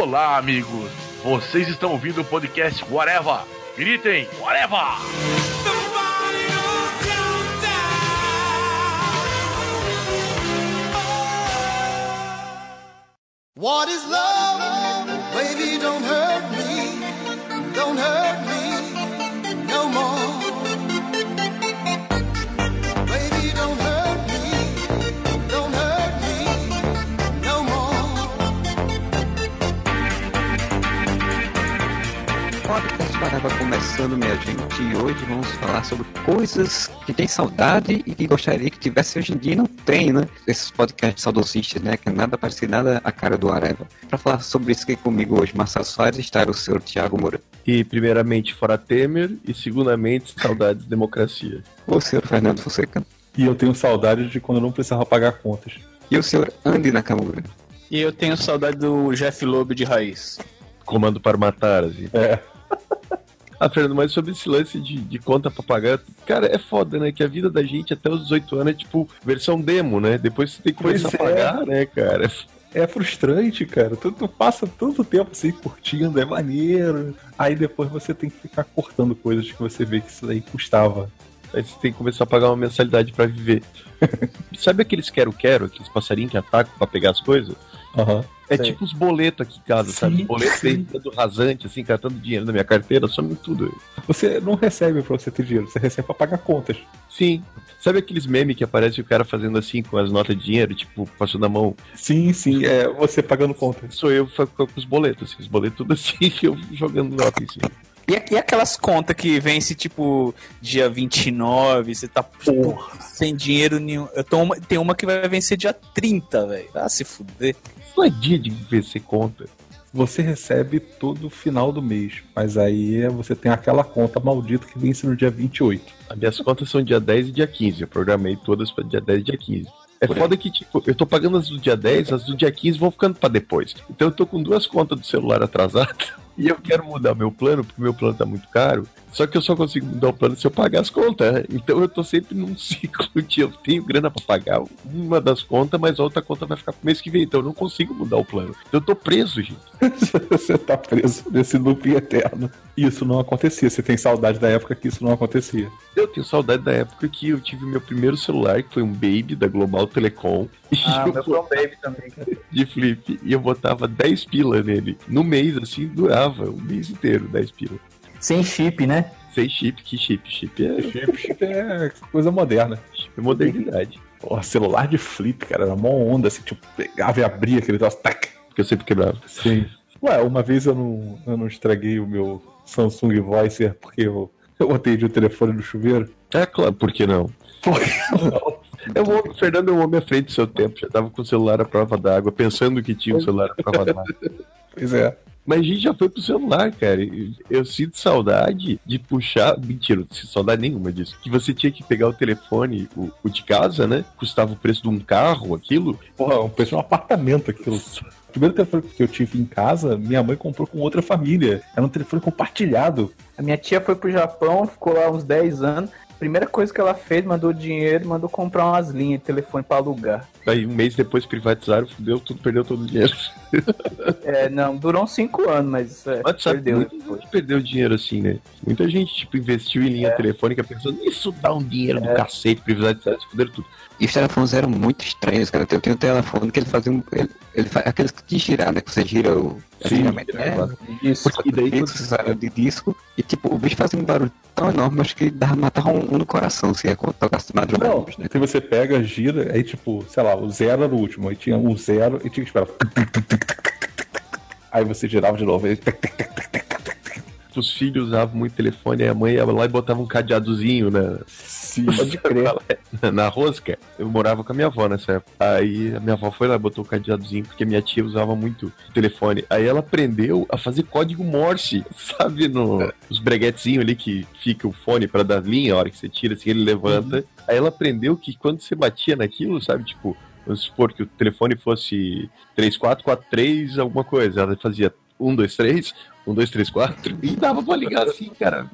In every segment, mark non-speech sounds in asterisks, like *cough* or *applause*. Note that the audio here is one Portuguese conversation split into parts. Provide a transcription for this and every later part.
Olá, amigos. Vocês estão ouvindo o podcast Whatever. Gritem, Whatever! What is love? Baby, don't hurt Baraba começando, minha gente, e hoje vamos falar sobre coisas que tem saudade e que gostaria que tivesse hoje em dia e não tem, né? Esses podcasts saudosistas, né? Que é nada parecido, nada a cara do Areva. Para falar sobre isso aqui comigo hoje, Marcelo Soares está o senhor Tiago Moura. E primeiramente fora Temer e segundamente saudades de democracia. O senhor Fernando Fonseca. E eu tenho saudade de quando eu não precisava pagar contas. E o senhor Andy Nakamura. E eu tenho saudade do Jeff Loeb de raiz. Comando para matar, assim. É. Ah, Fernando, mas sobre esse lance de, de conta pra pagar, cara, é foda, né? Que a vida da gente até os 18 anos é tipo versão demo, né? Depois você tem que começar Pois a é. pagar, né, cara? É frustrante, cara. Tu, tu passa tanto tempo assim curtindo, é maneiro. Aí depois você tem que ficar cortando coisas que você vê que isso daí custava. Aí você tem que começar a pagar uma mensalidade pra viver. *laughs* Sabe aqueles quero-quero, aqueles passarinhos que atacam pra pegar as coisas? Aham. É Sei. tipo os boletos aqui em casa, sabe? Sim, Boleto sim. dentro rasante, assim, catando dinheiro na minha carteira, some tudo. Você não recebe pra você ter dinheiro, você recebe pra pagar contas. Sim. Sabe aqueles memes que aparece o cara fazendo assim com as notas de dinheiro, tipo, passando a mão? Sim, sim, é você pagando contas. Sou eu com os boletos, assim, os boletos tudo assim, *laughs* eu jogando nota em cima. E, e aquelas contas que vence, tipo, dia 29, você tá tipo, sem dinheiro nenhum. Eu tô uma, tem uma que vai vencer dia 30, velho. Ah, se fuder. Isso não é dia de vencer conta. Você recebe todo final do mês, mas aí você tem aquela conta maldita que vence no dia 28. As minhas contas são dia 10 e dia 15. Eu programei todas para dia 10 e dia 15. É foda que, tipo, eu tô pagando as do dia 10, as do dia 15 vão ficando pra depois. Então eu tô com duas contas do celular atrasadas *laughs* e eu quero mudar meu plano, porque meu plano tá muito caro. Só que eu só consigo mudar o plano se eu pagar as contas. né? Então eu tô sempre num *laughs* ciclo de eu tenho grana pra pagar uma das contas, mas a outra conta vai ficar pro mês que vem. Então eu não consigo mudar o plano. Então eu tô preso, gente. *laughs* você tá preso nesse loop eterno. Isso não acontecia. Você tem saudade da época que isso não acontecia. Eu tenho saudade da época que eu tive meu primeiro celular, que foi um Baby da Global Telecom. *laughs* E eu foi um baby também, cara. de flip e eu botava 10 pila nele. No mês, assim, durava o mês inteiro, 10 pila. Sem chip, né? Sem chip, que chip? Chip é, Chip, chip é coisa moderna. chip é modernidade. Porra, celular de flip, cara, era mó onda, assim, tipo, pegava e abria aquele troço, tac. Porque eu sempre quebrava. Sim. Ué, uma vez eu não, eu não estraguei o meu Samsung Voicer porque eu, eu atendi o telefone no chuveiro. É claro, por que não? Por que não? Um homem, Fernando é um homem à frente do seu tempo, já tava com o celular à prova d'água, pensando que tinha um celular à prova d'água. *laughs* Pois é. Mas a gente já foi pro celular, cara. Eu sinto saudade de puxar. Mentira, não sinto saudade nenhuma disso. Que você tinha que pegar o telefone, o, o de casa, né? Custava o preço de um carro, aquilo. Porra, um preço de um apartamento aquilo. O primeiro telefone que eu tive em casa, minha mãe comprou com outra família. Era um telefone compartilhado. A minha tia foi pro Japão, ficou lá uns 10 anos. Primeira coisa que ela fez, mandou dinheiro, mandou comprar umas linhas de telefone pra alugar. Aí um mês depois privatizaram, fudeu tudo, perdeu todo o dinheiro. *laughs* É, não, durou uns 5 anos, mas é, Mas perdeu muita perdeu dinheiro assim, né? Muita gente, tipo, investiu em linha telefônica pensando, isso dá um dinheiro do cacete, privatizaram, fuderam tudo. E os telefones eram muito estranhos, cara. Eu tenho um telefone que ele fazia um. Ele, ele faz aqueles de girar, né? Que você gira o. antigamente, né? Isso. E daí, era de disco. E tipo, o bicho fazia um barulho tão enorme, acho que dava matar um, um no coração, se ia tocasse de madrugada. Não, né? se você pega, gira, aí tipo, sei lá, o zero era o último. Aí tinha um zero e tinha que esperar. Aí você girava de novo. Aí... os filhos usavam muito telefone, aí a mãe ia lá e botava um cadeadozinho na, Sim. *laughs* Pode crer. na rosca. Eu morava com a minha avó nessa época. Aí a minha avó foi lá e botou o cadeadozinho, porque minha tia usava muito telefone. Aí ela aprendeu a fazer código Morse, *laughs* sabe? No, os breguetezinhos ali que fica o fone pra dar linha, a hora que você tira, assim, ele levanta. Aí ela aprendeu que quando você batia naquilo, sabe? Tipo, vamos supor que o telefone fosse 3443, alguma coisa. Ela fazia 1, 2, 3, 1, 2, 3, 4. E dava pra ligar assim, cara.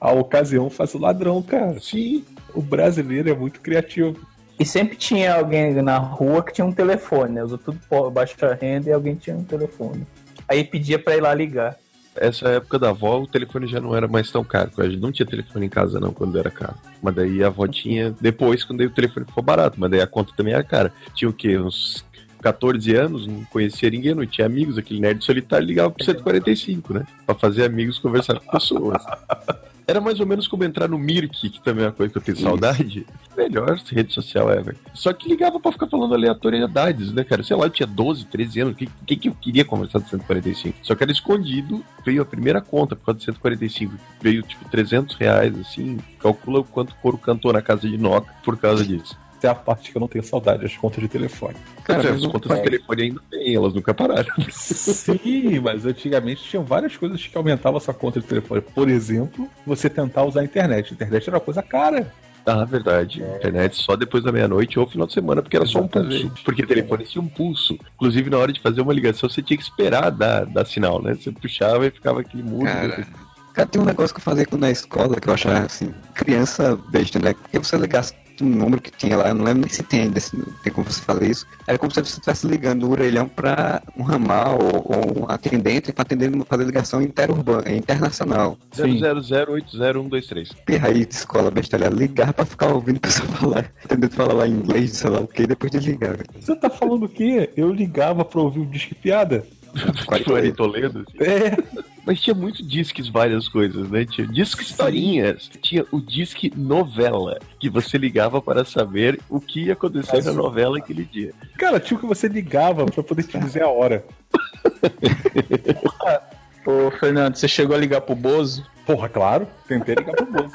A ocasião faz o ladrão, cara. Sim. O brasileiro é muito criativo. E sempre tinha alguém na rua que tinha um telefone, né? Usou tudo baixa renda e alguém tinha um telefone. Aí pedia pra ir lá ligar. Essa época da avó, o telefone já não era mais tão caro. A gente não tinha telefone em casa, não, quando era caro. Mas daí a avó tinha depois, quando aí o telefone ficou barato. Mas daí a conta também era cara. Tinha o quê? Uns 14 anos, não conhecia ninguém, não tinha amigos. Aquele nerd solitário ligava pro 145, né? Pra fazer amigos, conversar com pessoas. *laughs* Era mais ou menos como entrar no Mirk, que também é uma coisa que eu tenho saudade. Melhor rede social ever. Só que ligava pra ficar falando aleatoriedades, né, cara? Sei lá, eu tinha 12, 13 anos. O que, que, que eu queria conversar do 145? Só que era escondido. Veio a primeira conta por causa do 145. Veio, tipo, 300 reais, assim. Calcula o quanto o couro cantou na casa de Noca por causa disso. Essa é a parte que eu não tenho saudade, as contas de telefone. Cara, as contas de telefone ainda tem, elas nunca pararam. *laughs* Sim, mas antigamente tinha várias coisas que aumentavam a sua conta de telefone. Por exemplo, você tentar usar a internet. A internet era uma coisa cara. Ah, verdade. Internet só depois da meia-noite ou final de semana, porque era só um Exatamente. pulso. Porque telefone tinha um pulso. Inclusive, na hora de fazer uma ligação, você tinha que esperar dar, dar sinal, né? Você puxava e ficava aquele mudo. Cara, cara, tem um negócio que eu fazia quando na escola que eu achava assim, criança besta, né? Porque você ligasse um número que tinha lá, eu não lembro nem se tem ainda, se tem como você fazer isso. Era como se você estivesse ligando o orelhão pra um ramal ou, ou um atendente pra atender, fazer ligação interurbana, internacional. Sim. 000801223. Pirra aí de escola bestalhada, ligar pra ficar ouvindo o pessoal *laughs* falar, tentando falar lá em inglês, sei lá o que, depois desligar. Você tá falando o quê? Eu ligava pra ouvir o disque piada. *laughs* Tipo, Toledo. assim. É, Mas tinha muito disques, várias coisas, né? Tinha disque historinhas, tinha o disque novela, que você ligava para saber o que ia acontecer na novela aquele dia. cara, tinha o que você ligava pra poder te dizer a hora. Ô, Fernando, você chegou a ligar pro Bozo? Porra, claro, tentei ligar pro Bozo.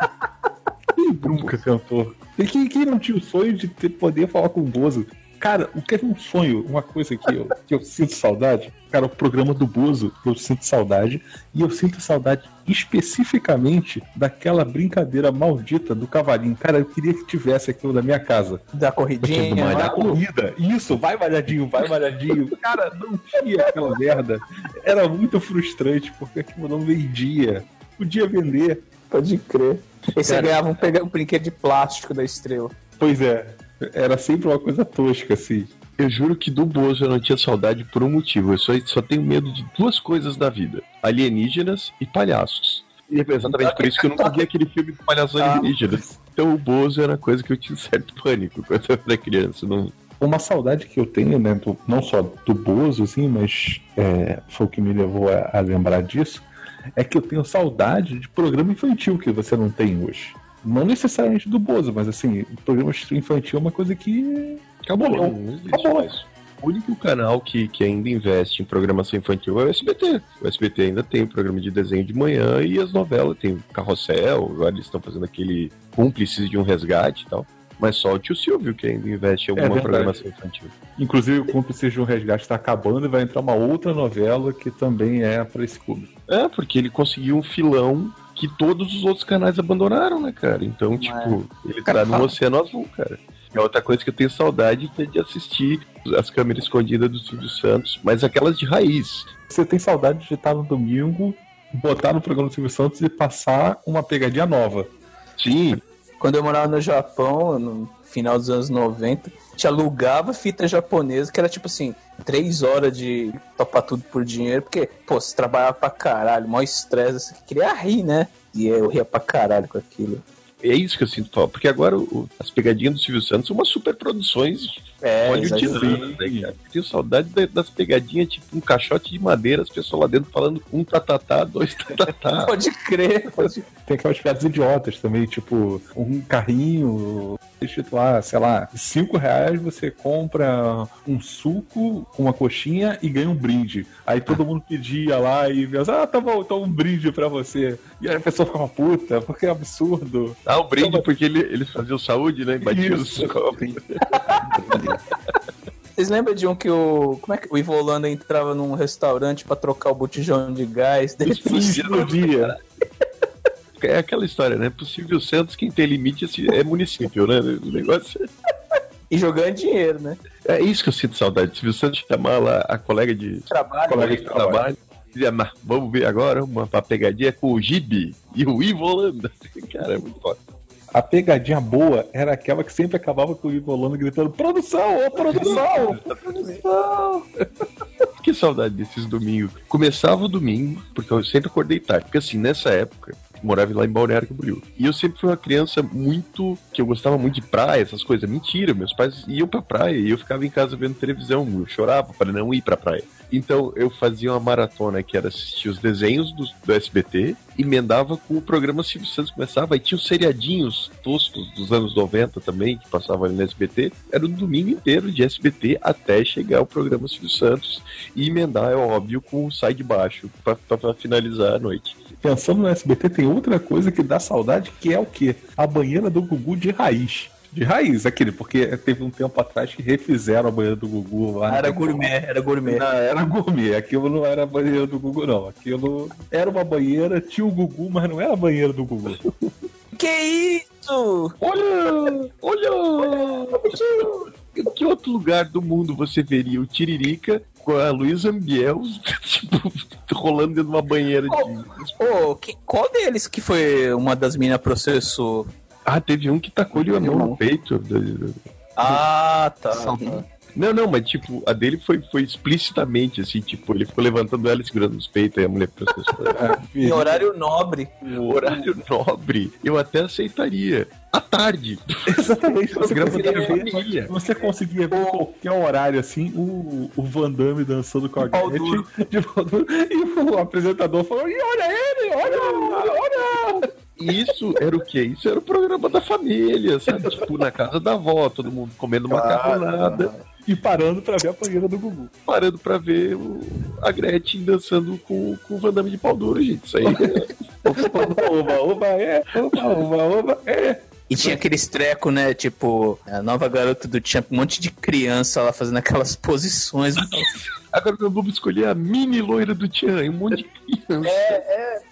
Quem *laughs* nunca tentou? E quem, quem não tinha o sonho de ter, poder falar com o Bozo? Cara, o que é um sonho, uma coisa que eu, que eu sinto saudade, cara, o programa do Bozo, eu sinto saudade, e eu sinto saudade especificamente daquela brincadeira maldita do cavalinho. Cara, eu queria que tivesse aquilo na minha casa. Da corridinha? Do Da corrida. Isso, vai malhadinho, vai malhadinho. Cara, não tinha aquela merda. Era muito frustrante, porque aquilo não vendia. Podia vender. Pode crer. E você ganhava um, um brinquedo de plástico da estrela. Pois é. Era sempre uma coisa tosca, assim. Eu juro que do Bozo eu não tinha saudade por um motivo. Eu só, só tenho medo de duas coisas na vida: alienígenas e palhaços. E é exatamente por isso que eu nunca vi aquele filme de palhaços alienígenas. Então o Bozo era uma coisa que eu tinha certo pânico quando eu era criança. Não... Uma saudade que eu tenho, né, do- não só do Bozo, assim, mas é, foi o que me levou a, a lembrar disso, é que eu tenho saudade de programa infantil que você não tem hoje. Não necessariamente do Bozo, mas assim, o programa infantil é uma coisa que acabou. Não, não existe Acabou. O único canal que, que ainda investe em programação infantil é o SBT. O SBT ainda tem o programa de desenho de manhã e as novelas. Tem o Carrossel, agora eles estão fazendo aquele cúmplices de um resgate e tal. Mas só o tio Silvio que ainda investe em alguma verdade. programação infantil. Inclusive, o Cúmplices de um Resgate está acabando e vai entrar uma outra novela que também é para esse clube. É, porque ele conseguiu um filão que todos os outros canais abandonaram, né, cara? Então, tipo, ele Cara, tá no Oceano Azul, cara. É outra coisa que eu tenho saudade é de assistir as câmeras escondidas do Silvio Santos, mas aquelas de raiz. Você tem saudade de estar no domingo, botar no programa do Silvio Santos e passar uma pegadinha nova. Sim, Quando eu morava no Japão, no final dos anos 90, te alugava fita japonesa, que era tipo assim, três horas de topar tudo por dinheiro, porque, pô, você trabalhava pra caralho, maior estresse, você queria rir, né? E eu ria pra caralho com aquilo. É isso que eu sinto falta. Porque agora o- as pegadinhas do Silvio Santos são umas super produções É, hollywoodianas, né, cara? Eu tenho saudade da- das pegadinhas, tipo um caixote de madeira, as pessoas lá dentro falando um tatatá, dois *laughs* tatatá. Pode crer, pode Tem aquelas piadas idiotas também, tipo, um carrinho, escrito lá, sei lá, cinco reais você compra um suco com uma coxinha e ganha um brinde. Aí todo mundo pedia lá e pensa, ah, tá bom, então um brinde pra você. E aí a pessoa ficava puta, porque é absurdo. Ah, o brinde porque ele, eles faziam saúde, né? Batiam os copos. *laughs* Vocês lembram de um que o. Como é que o Ivo Holanda entrava num restaurante pra trocar o botijão de gás? Ele Explodia. É aquela história, né? Possível Santos, quem tem limite é município, né? O negócio E jogando dinheiro, né? é isso que eu sinto saudade. Silvio Santos chamar lá a colega de Trabalho. colega né? de trabalho. Dizia, mas vamos ver agora uma, pegadinha com o Gibi e o Ivo Holanda. *laughs* Cara, é muito foda. A pegadinha boa era aquela que sempre acabava com o Ivo Holanda gritando: Produção, ô produção! produção! *laughs* Que saudade desses domingos. Começava o domingo, porque eu sempre acordei tarde. Porque assim, nessa época, morava lá em Balneário Camboriú. E eu sempre fui uma criança muito. que eu gostava muito de praia, essas coisas. Mentira, meus pais iam pra praia e eu ficava em casa vendo televisão. Eu chorava para não ir pra praia. Então eu fazia uma maratona que era assistir os desenhos do, do SBT, emendava com o programa Silvio Santos começava, e tinha os seriadinhos toscos dos anos 90 também, que passavam ali no SBT. Era o domingo inteiro de SBT até chegar o programa Silvio Santos e emendar, é óbvio, com o Sai de Baixo pra finalizar a noite. Pensando no SBT, tem outra coisa que dá saudade, que é o quê? A banheira do Gugu de raiz. De raiz, aquele, porque teve um tempo atrás que refizeram a banheira do Gugu lá. Era gourmet, era gourmet. Não, era gourmet. Aquilo não era a banheira do Gugu, não. Aquilo era uma banheira, tinha o Gugu, mas não era a banheira do Gugu. Que isso? Olha! Olha! Em que outro lugar do mundo você veria o Tiririca com a Luísa Ambiel, *laughs* tipo, rolando dentro de uma banheira de. Ô, que- qual deles que foi uma das minas processou? Ah, teve um que tacou-lhe a mão no peito. Ah, tá. Não, não, mas tipo, a dele foi, foi explicitamente assim, tipo, ele ficou levantando ela e segurando os peitos e a mulher processou. *laughs* Em horário nobre. Horário nobre, eu até aceitaria. À tarde. *laughs* Exatamente. Você Programa conseguia, da ver, família. você conseguia ver em qualquer horário assim o, o Van Damme dançando com a Gretchen *laughs* de pau duro, e o apresentador falou: e olha ele, olha, olha. Isso era o quê? Isso era o programa da família, sabe? Tipo, na casa da avó, todo mundo comendo macarronada, E parando pra ver a banheira do Gugu. parando pra ver o- a Gretchen dançando com, com o Van Damme de pau duro, gente. Isso aí é *laughs* Oba, oba, oba, é, oba, oba, oba, é. E tinha aqueles treco, né? Tipo, a nova garota do tinha um monte de criança lá fazendo aquelas posições. *laughs* Agora nós vamos escolher a mini loira do Tchan, um monte de criança.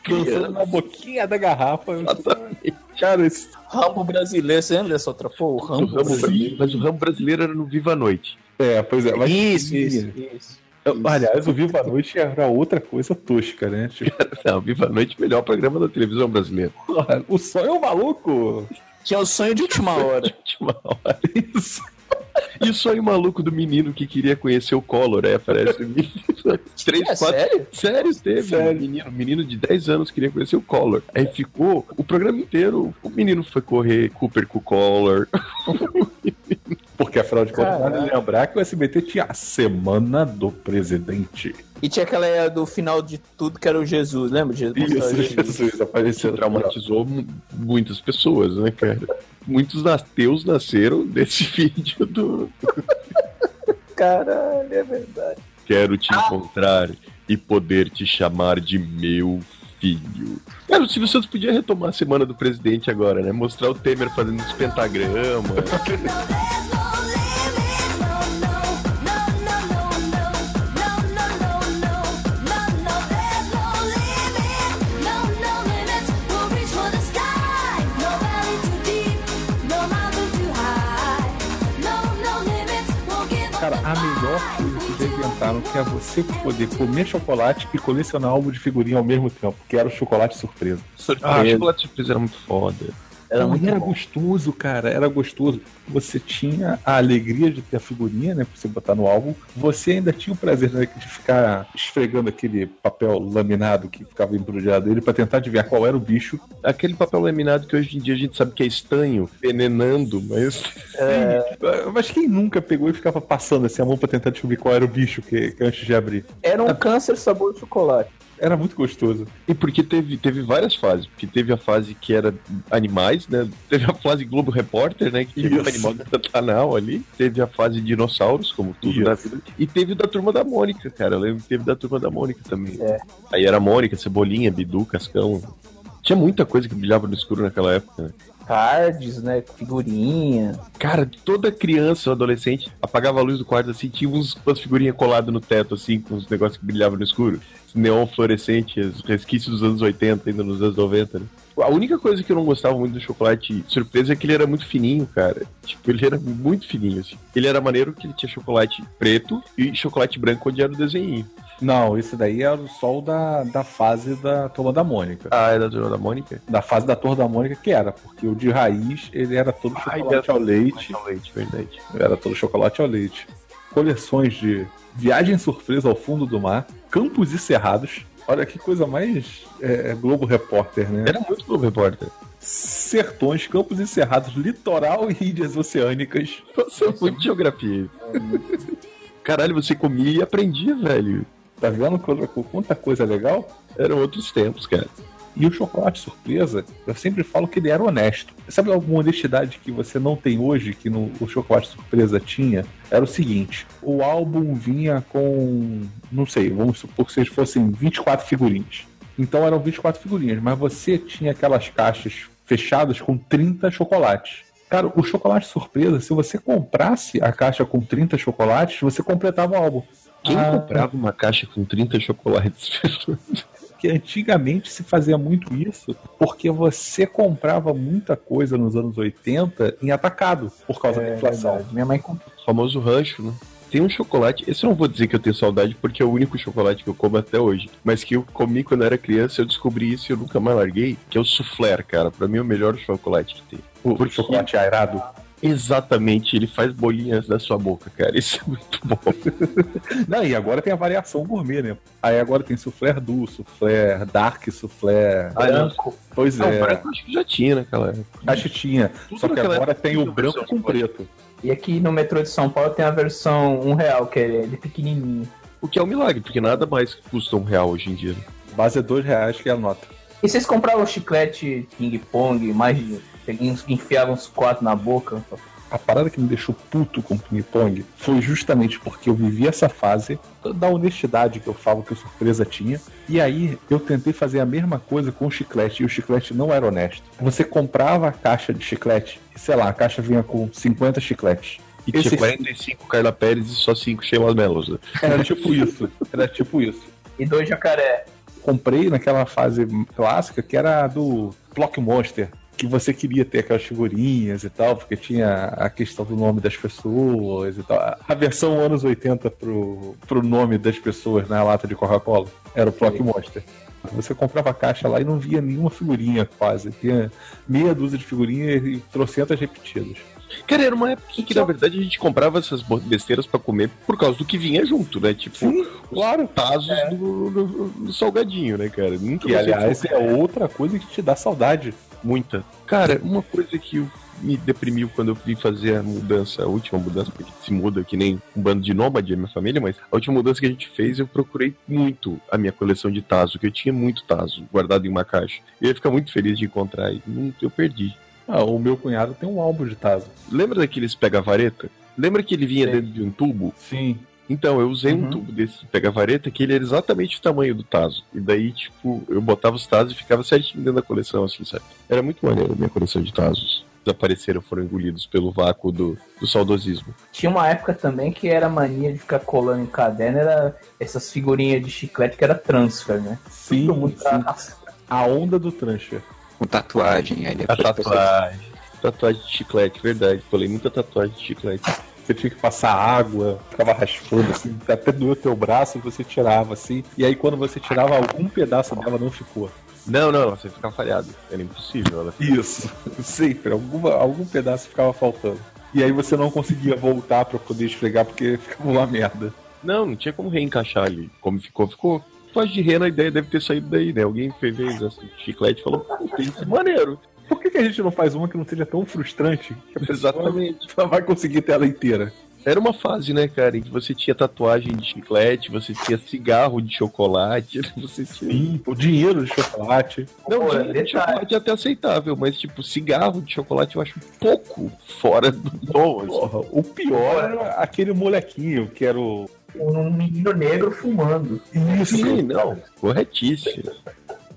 Dançando na boquinha da garrafa. Exatamente. Cara, esse Rambo brasileiro, você lembra dessa outra? Pô, o O Rambo ramo- brasileiro. mas o ramo brasileiro era no Viva a Noite. É, pois é. Mas Isso, isso, isso. Aliás, o Viva a Noite era outra coisa tosca, né? Tipo, *laughs* Não, Viva a Noite, melhor programa da televisão brasileira. porra, o sonho é um maluco. Tinha o sonho de última hora. Última hora. *laughs* Isso. E o sonho maluco do menino que queria conhecer o Collor, aí aparece o menino. *laughs* Três, É quatro. sério? Sério, teve. Sério. Um menino, um menino de 10 anos queria conhecer o Collor. Aí ficou o programa inteiro. O menino foi correr Cooper com o Collor. Porque afinal de contas, vale lembrar que o SBT tinha a Semana do Presidente. E tinha aquela era do final de tudo que era o Jesus, lembra? Jesus, Isso, Jesus. Jesus apareceu. traumatizou mu- muitas pessoas, né, cara? Muitos ateus nasceram desse *laughs* vídeo do *laughs* Caralho, é verdade. Quero te encontrar e poder te chamar de meu filho. Cara, o Silvio Santos podia retomar a semana do presidente agora, né? Mostrar o Temer fazendo os pentagramas. *laughs* inventaram que é você poder comer chocolate e colecionar álbum de figurinha ao mesmo tempo, que era o chocolate surpresa. Ah, Surpresa. chocolate surpresa era muito foda. Era muito era bom. gostoso, cara, era gostoso. Você tinha a alegria de ter a figurinha, né, pra você botar no álbum. Você ainda tinha o prazer né, de ficar esfregando aquele papel laminado que ficava embrulhado dele pra tentar adivinhar qual era o bicho. Aquele papel laminado que hoje em dia a gente sabe que é estanho, venenando, mas. Ah, Mas quem nunca pegou e ficava passando assim a mão pra tentar descobrir qual era o bicho que, que antes de abrir? Era um câncer sabor chocolate. Era muito gostoso. E porque teve, teve várias fases. Porque teve a fase que era animais, né? Teve a fase Globo Repórter, né? Que tinha um animal de Pantanal ali. Teve a fase dinossauros, como tudo Isso. na vida. E teve o da turma da Mônica, cara. Eu lembro que teve da turma da Mônica também. É. Aí era Mônica, Cebolinha, Bidu, Cascão. Tinha muita coisa que brilhava no escuro naquela época, né? Cards, né? Figurinha. Cara, toda criança ou adolescente apagava a luz do quarto assim, tinha uns, umas figurinhas coladas no teto, assim, com os negócios que brilhavam no escuro. Neon fluorescente, os resquícios dos anos 80, ainda nos anos 90, né? A única coisa que eu não gostava muito do chocolate surpresa é que ele era muito fininho, cara. Tipo, ele era muito fininho, assim. Ele era maneiro que ele tinha chocolate preto e chocolate branco onde era o desenho. Não, esse daí era o sol da, da fase da turma da Mônica. Ah, é da turma da Mônica? Da fase da turma da Mônica que era, porque o de raiz ele era todo chocolate ao leite. Ao leite, verdade. Era todo chocolate ao leite. Coleções de Viagem Surpresa ao Fundo do Mar, Campos e Cerrados. Olha que coisa mais é, Globo Repórter, né? Era muito Globo Repórter. Sertões, Campos e Cerrados, Litoral e Ilhas Oceânicas. Você é muito geografia. Caralho, você comia e aprendia, velho. Tá vendo quanta, quanta coisa legal? Eram outros tempos, cara. E o chocolate surpresa, eu sempre falo que ele era honesto. Sabe alguma honestidade que você não tem hoje, que no, o chocolate surpresa tinha? Era o seguinte: o álbum vinha com, não sei, vamos supor que vocês fossem 24 figurinhas. Então eram 24 figurinhas, mas você tinha aquelas caixas fechadas com 30 chocolates. Cara, o chocolate surpresa, se você comprasse a caixa com 30 chocolates, você completava o álbum. Quem Ah, comprava uma caixa com 30 chocolates? *laughs* que antigamente se fazia muito isso porque você comprava muita coisa nos anos 80 em atacado por causa da inflação. verdade. Minha mãe comprou. O famoso rancho, né? Tem um chocolate, esse eu não vou dizer que eu tenho saudade porque é o único chocolate que eu como até hoje, mas que eu comi quando eu era criança, eu descobri isso e eu nunca mais larguei, que é o soufflé, cara. Pra mim é o melhor chocolate que tem. O Porque- chocolate aerado. Exatamente, ele faz bolinhas na sua boca, cara. Isso é muito bom. *laughs* Não, e agora tem a variação gourmet, né? Aí agora tem soufflé doux, soufflé dark, soufflé não. Branco. Pois Não, é. o branco acho que já tinha naquela época. Acho que tinha. Tudo Só que agora tem o branco com preto. E aqui no metrô de São Paulo tem a versão um real, que é de pequenininho. O que é um milagre, porque nada mais custa um real hoje em dia. né? Base é dois reais que é a nota. E vocês compravam chiclete King Pong, mais de. Enfiavam uns quatro na boca? A parada que me deixou puto com o Ping Pong foi justamente porque eu vivi essa fase da honestidade que eu falo que o surpresa tinha. E aí eu tentei fazer a mesma coisa com o chiclete e o chiclete não era honesto. Você comprava a caixa de chiclete e sei lá, a caixa vinha com 50 chicletes. E Esse- tinha 45 Carla Pérez e só 5 Sheila Mellos. Né? Era tipo isso. Era tipo isso. E dois jacaré. comprei naquela fase clássica que era a do Block Monster. Que você queria ter aquelas figurinhas e tal, porque tinha a questão do nome das pessoas e tal. A versão anos 80 pro, pro nome das pessoas na lata de Coca-Cola era o Block Monster. Você comprava a caixa lá e não via nenhuma figurinha quase. Tinha meia dúzia de figurinhas e trocentas repetidas. Cara, era uma época que, na verdade, a gente comprava essas besteiras pra comer por causa do que vinha junto, né? Tipo, claro. tazos do, do- do salgadinho, né, cara? Nunca Que, você aliás, é outra coisa que te dá saudade. Muita. Cara, uma coisa que me deprimiu quando eu vim fazer a mudança, a última mudança, porque se muda que nem um bando de nômade, a minha família, mas a última mudança que a gente fez, eu procurei muito a minha coleção de Tazo, que eu tinha muito Tazo guardado em uma caixa. Eu ia ficar muito feliz de encontrar e eu perdi. Ah, o meu cunhado tem um álbum de Tazo. Lembra daqueles pega-vareta? Lembra que ele vinha Sei. dentro de um tubo? Sim. Então, eu usei um Uhum. tubo desse pega-vareta que ele era exatamente o tamanho do Tazo. E daí, tipo, eu botava os Tazos e ficava certinho dentro da coleção, assim, sabe? Era muito maneiro a minha coleção de Tazos. Desapareceram, foram engolidos pelo vácuo do, do saudosismo. Tinha uma época também que era mania de ficar colando em caderno, era essas figurinhas de chiclete que era transfer, né? Sim, Todo mundo sim. A onda do transfer. Com tatuagem. Aí A depois tatuagem. Tatuagem de chiclete, verdade. Falei muita tatuagem de chiclete. Você tinha que passar água, ficava raspando, assim, até doeu teu braço, você tirava, assim. E aí, quando você tirava, algum pedaço dela não ficou. Não, não, você fica falhado. Era impossível. Ela... Isso, *laughs* sempre. Alguma, algum pedaço ficava faltando. E aí você não conseguia voltar pra poder esfregar porque *laughs* ficava uma merda. Não, não tinha como reencaixar ali. Como ficou, ficou. Tatuagem de rena, a ideia deve ter saído daí, né? Alguém fez assim, chiclete e falou, pô, tem isso é maneiro. Por que, que a gente não faz uma que não seja tão frustrante que a pessoa Exatamente. só vai conseguir ter ela inteira? Era uma fase, né, cara, em que você tinha tatuagem de chiclete, você tinha cigarro de chocolate, *laughs* você tinha. Sim, o dinheiro de chocolate. Não, Pô, dinheiro de chocolate é até aceitável, mas tipo, cigarro de chocolate eu acho um pouco fora do. Porra, o pior era aquele molequinho que era o. um menino negro fumando. Isso, Sim, não, corretíssimo.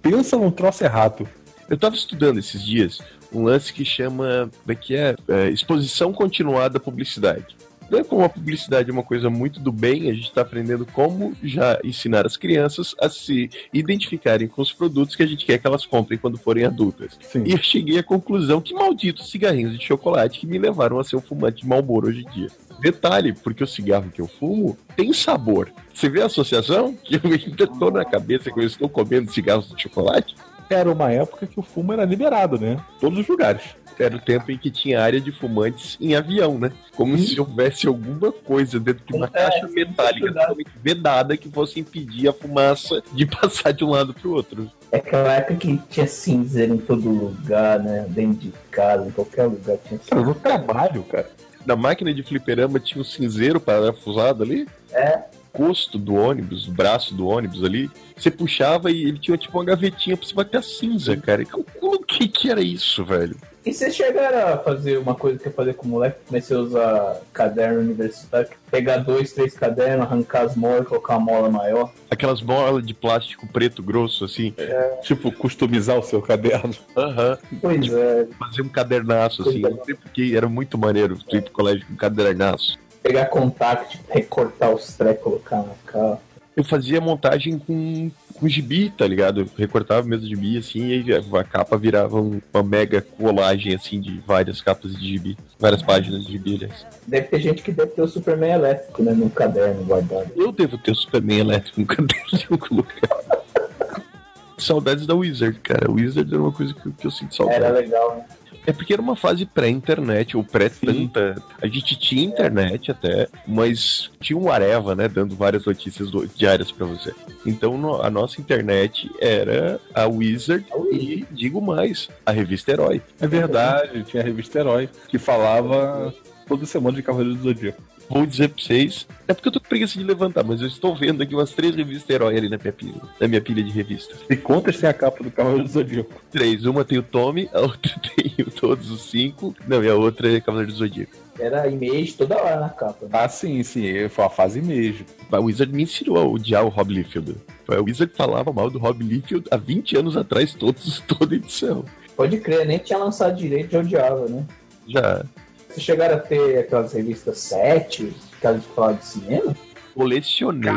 pensa num troço errado. Eu tava estudando esses dias um lance que chama, como é é? É, exposição continuada à publicidade. Não é como a publicidade é uma coisa muito do bem, a gente está aprendendo como já ensinar as crianças a se identificarem com os produtos que a gente quer que elas comprem quando forem adultas. Sim. E eu cheguei à conclusão que malditos cigarrinhos de chocolate que me levaram a ser um fumante de Marlboro hoje em dia. Detalhe, porque o cigarro que eu fumo tem sabor. Você vê a associação? Que eu ainda tô na cabeça que eu estou comendo cigarros de chocolate? Era uma época que o fumo era liberado, né? Todos os lugares. Era o tempo em que tinha área de fumantes em avião, né? Como se houvesse alguma coisa dentro de uma É, caixa metálica totalmente vedada que fosse impedir a fumaça *laughs* de passar de um lado pro outro. É aquela época que tinha cinzeiro em todo lugar, né? Dentro de casa, em qualquer lugar tinha Cara, cinzeiro. no trabalho, cara. Na máquina de fliperama tinha um cinzeiro parafusado ali. É. Costo do ônibus, o braço do ônibus ali. Você puxava e ele tinha tipo uma gavetinha pra você bater a cinza, cara. O que que era isso, velho? E vocês chegaram a fazer uma coisa que eu falei com o moleque? Comecei a usar caderno universitário. Pegar dois, três cadernos, arrancar as molas e colocar uma mola maior. Aquelas bolas de plástico preto grosso, assim. Tipo, customizar o seu caderno. Aham. Pois é. Fazer um cadernaço, assim. Não sei porque era muito maneiro tu ir pro colégio com um cadernaço. Pegar contato, tipo, recortar os trecos, colocar na cara. Eu fazia montagem com, com gibi, tá ligado? Eu recortava mesmo gibi, assim, e a capa virava um- uma mega colagem, assim, de várias capas de gibi. Várias páginas de gibi, aliás. Deve ter gente que deve ter o Superman elétrico, né? No caderno guardado. Eu devo ter o Superman elétrico no *laughs* caderno em algum lugar. *laughs* Saudades da Wizard, cara. Wizard era uma coisa que, eu- que eu sinto saudade. Era legal, né? É porque era uma fase pré-internet, ou pré-tanta. A gente tinha internet até, mas tinha um Areva, né? Dando várias notícias diárias pra você. Então a nossa internet era a Wizard e, digo mais, a revista Herói. É verdade, tinha a revista Herói, que falava toda semana de Cavaleiro do Zodíaco. Vou dizer pra vocês, é porque eu tô com preguiça de levantar, mas eu estou vendo aqui umas três revistas Herói ali na minha pilha, na minha pilha de revistas. E contas tem a capa do Cavaleiro do Zodíaco. Três, uma tem o Tommy, a outra *laughs* tem o todos os cinco, não, e a outra é Cavaleiro do Zodíaco. Era image toda hora na capa. né? Ah, sim, sim, foi uma fase mesmo. A Wizard me ensinou a odiar o Rob Liefeld. Foi a Wizard que falava mal do Rob Liefeld há 20 anos atrás, todos, *laughs* toda edição. Pode crer, nem tinha lançado direito, já odiava, né? Já Vocês chegaram a ter aquelas revistas 7, aquelas de falar de cinema? colecionei,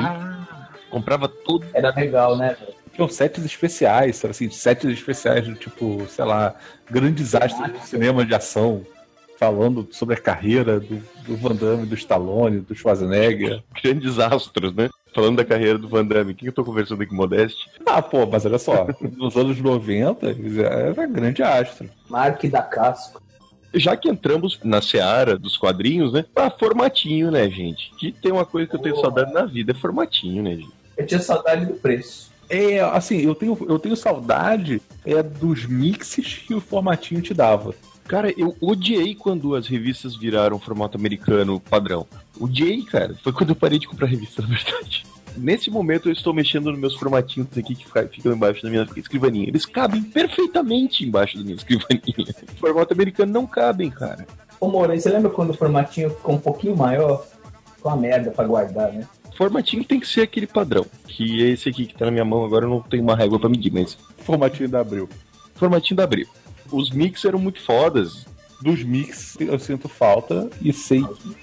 comprava todo. Era legal, né? velho? Tinham sets especiais, assim, sets especiais do tipo, sei lá, grandes astros do cinema de ação, falando sobre a carreira do, do Van Damme, do Stallone, do Schwarzenegger. *laughs* grandes astros, né? Falando da carreira do Van Damme. Quem eu tô conversando aqui, Modeste? Ah, pô, mas olha só, nos anos 90 era grande astro. Mark da Casco. Já que entramos na seara dos quadrinhos, né? Ah, formatinho, né, gente? Que tem uma coisa que eu tenho saudade na vida, é formatinho, né, gente? Eu tinha saudade do preço. É, assim, eu tenho, eu tenho saudade é, dos mixes que o formatinho te dava. Cara, eu odiei quando as revistas viraram formato americano padrão. Odiei, cara. Foi quando eu parei de comprar revista, na verdade. Nesse momento eu estou mexendo nos meus formatinhos aqui que fica- ficam embaixo da minha escrivaninha. Eles cabem perfeitamente embaixo da minha *laughs* escrivaninha. Formato americano não cabem, cara. Ô, Moura, você lembra quando o formatinho ficou um pouquinho maior? Ficou uma merda pra guardar, né? Formatinho tem que ser aquele padrão. Que é esse aqui que tá na minha mão agora, eu não tenho uma régua pra medir, mas. Formatinho da Abril. Formatinho da Abril. Os mix eram muito fodas. Dos mix eu sinto falta e sei que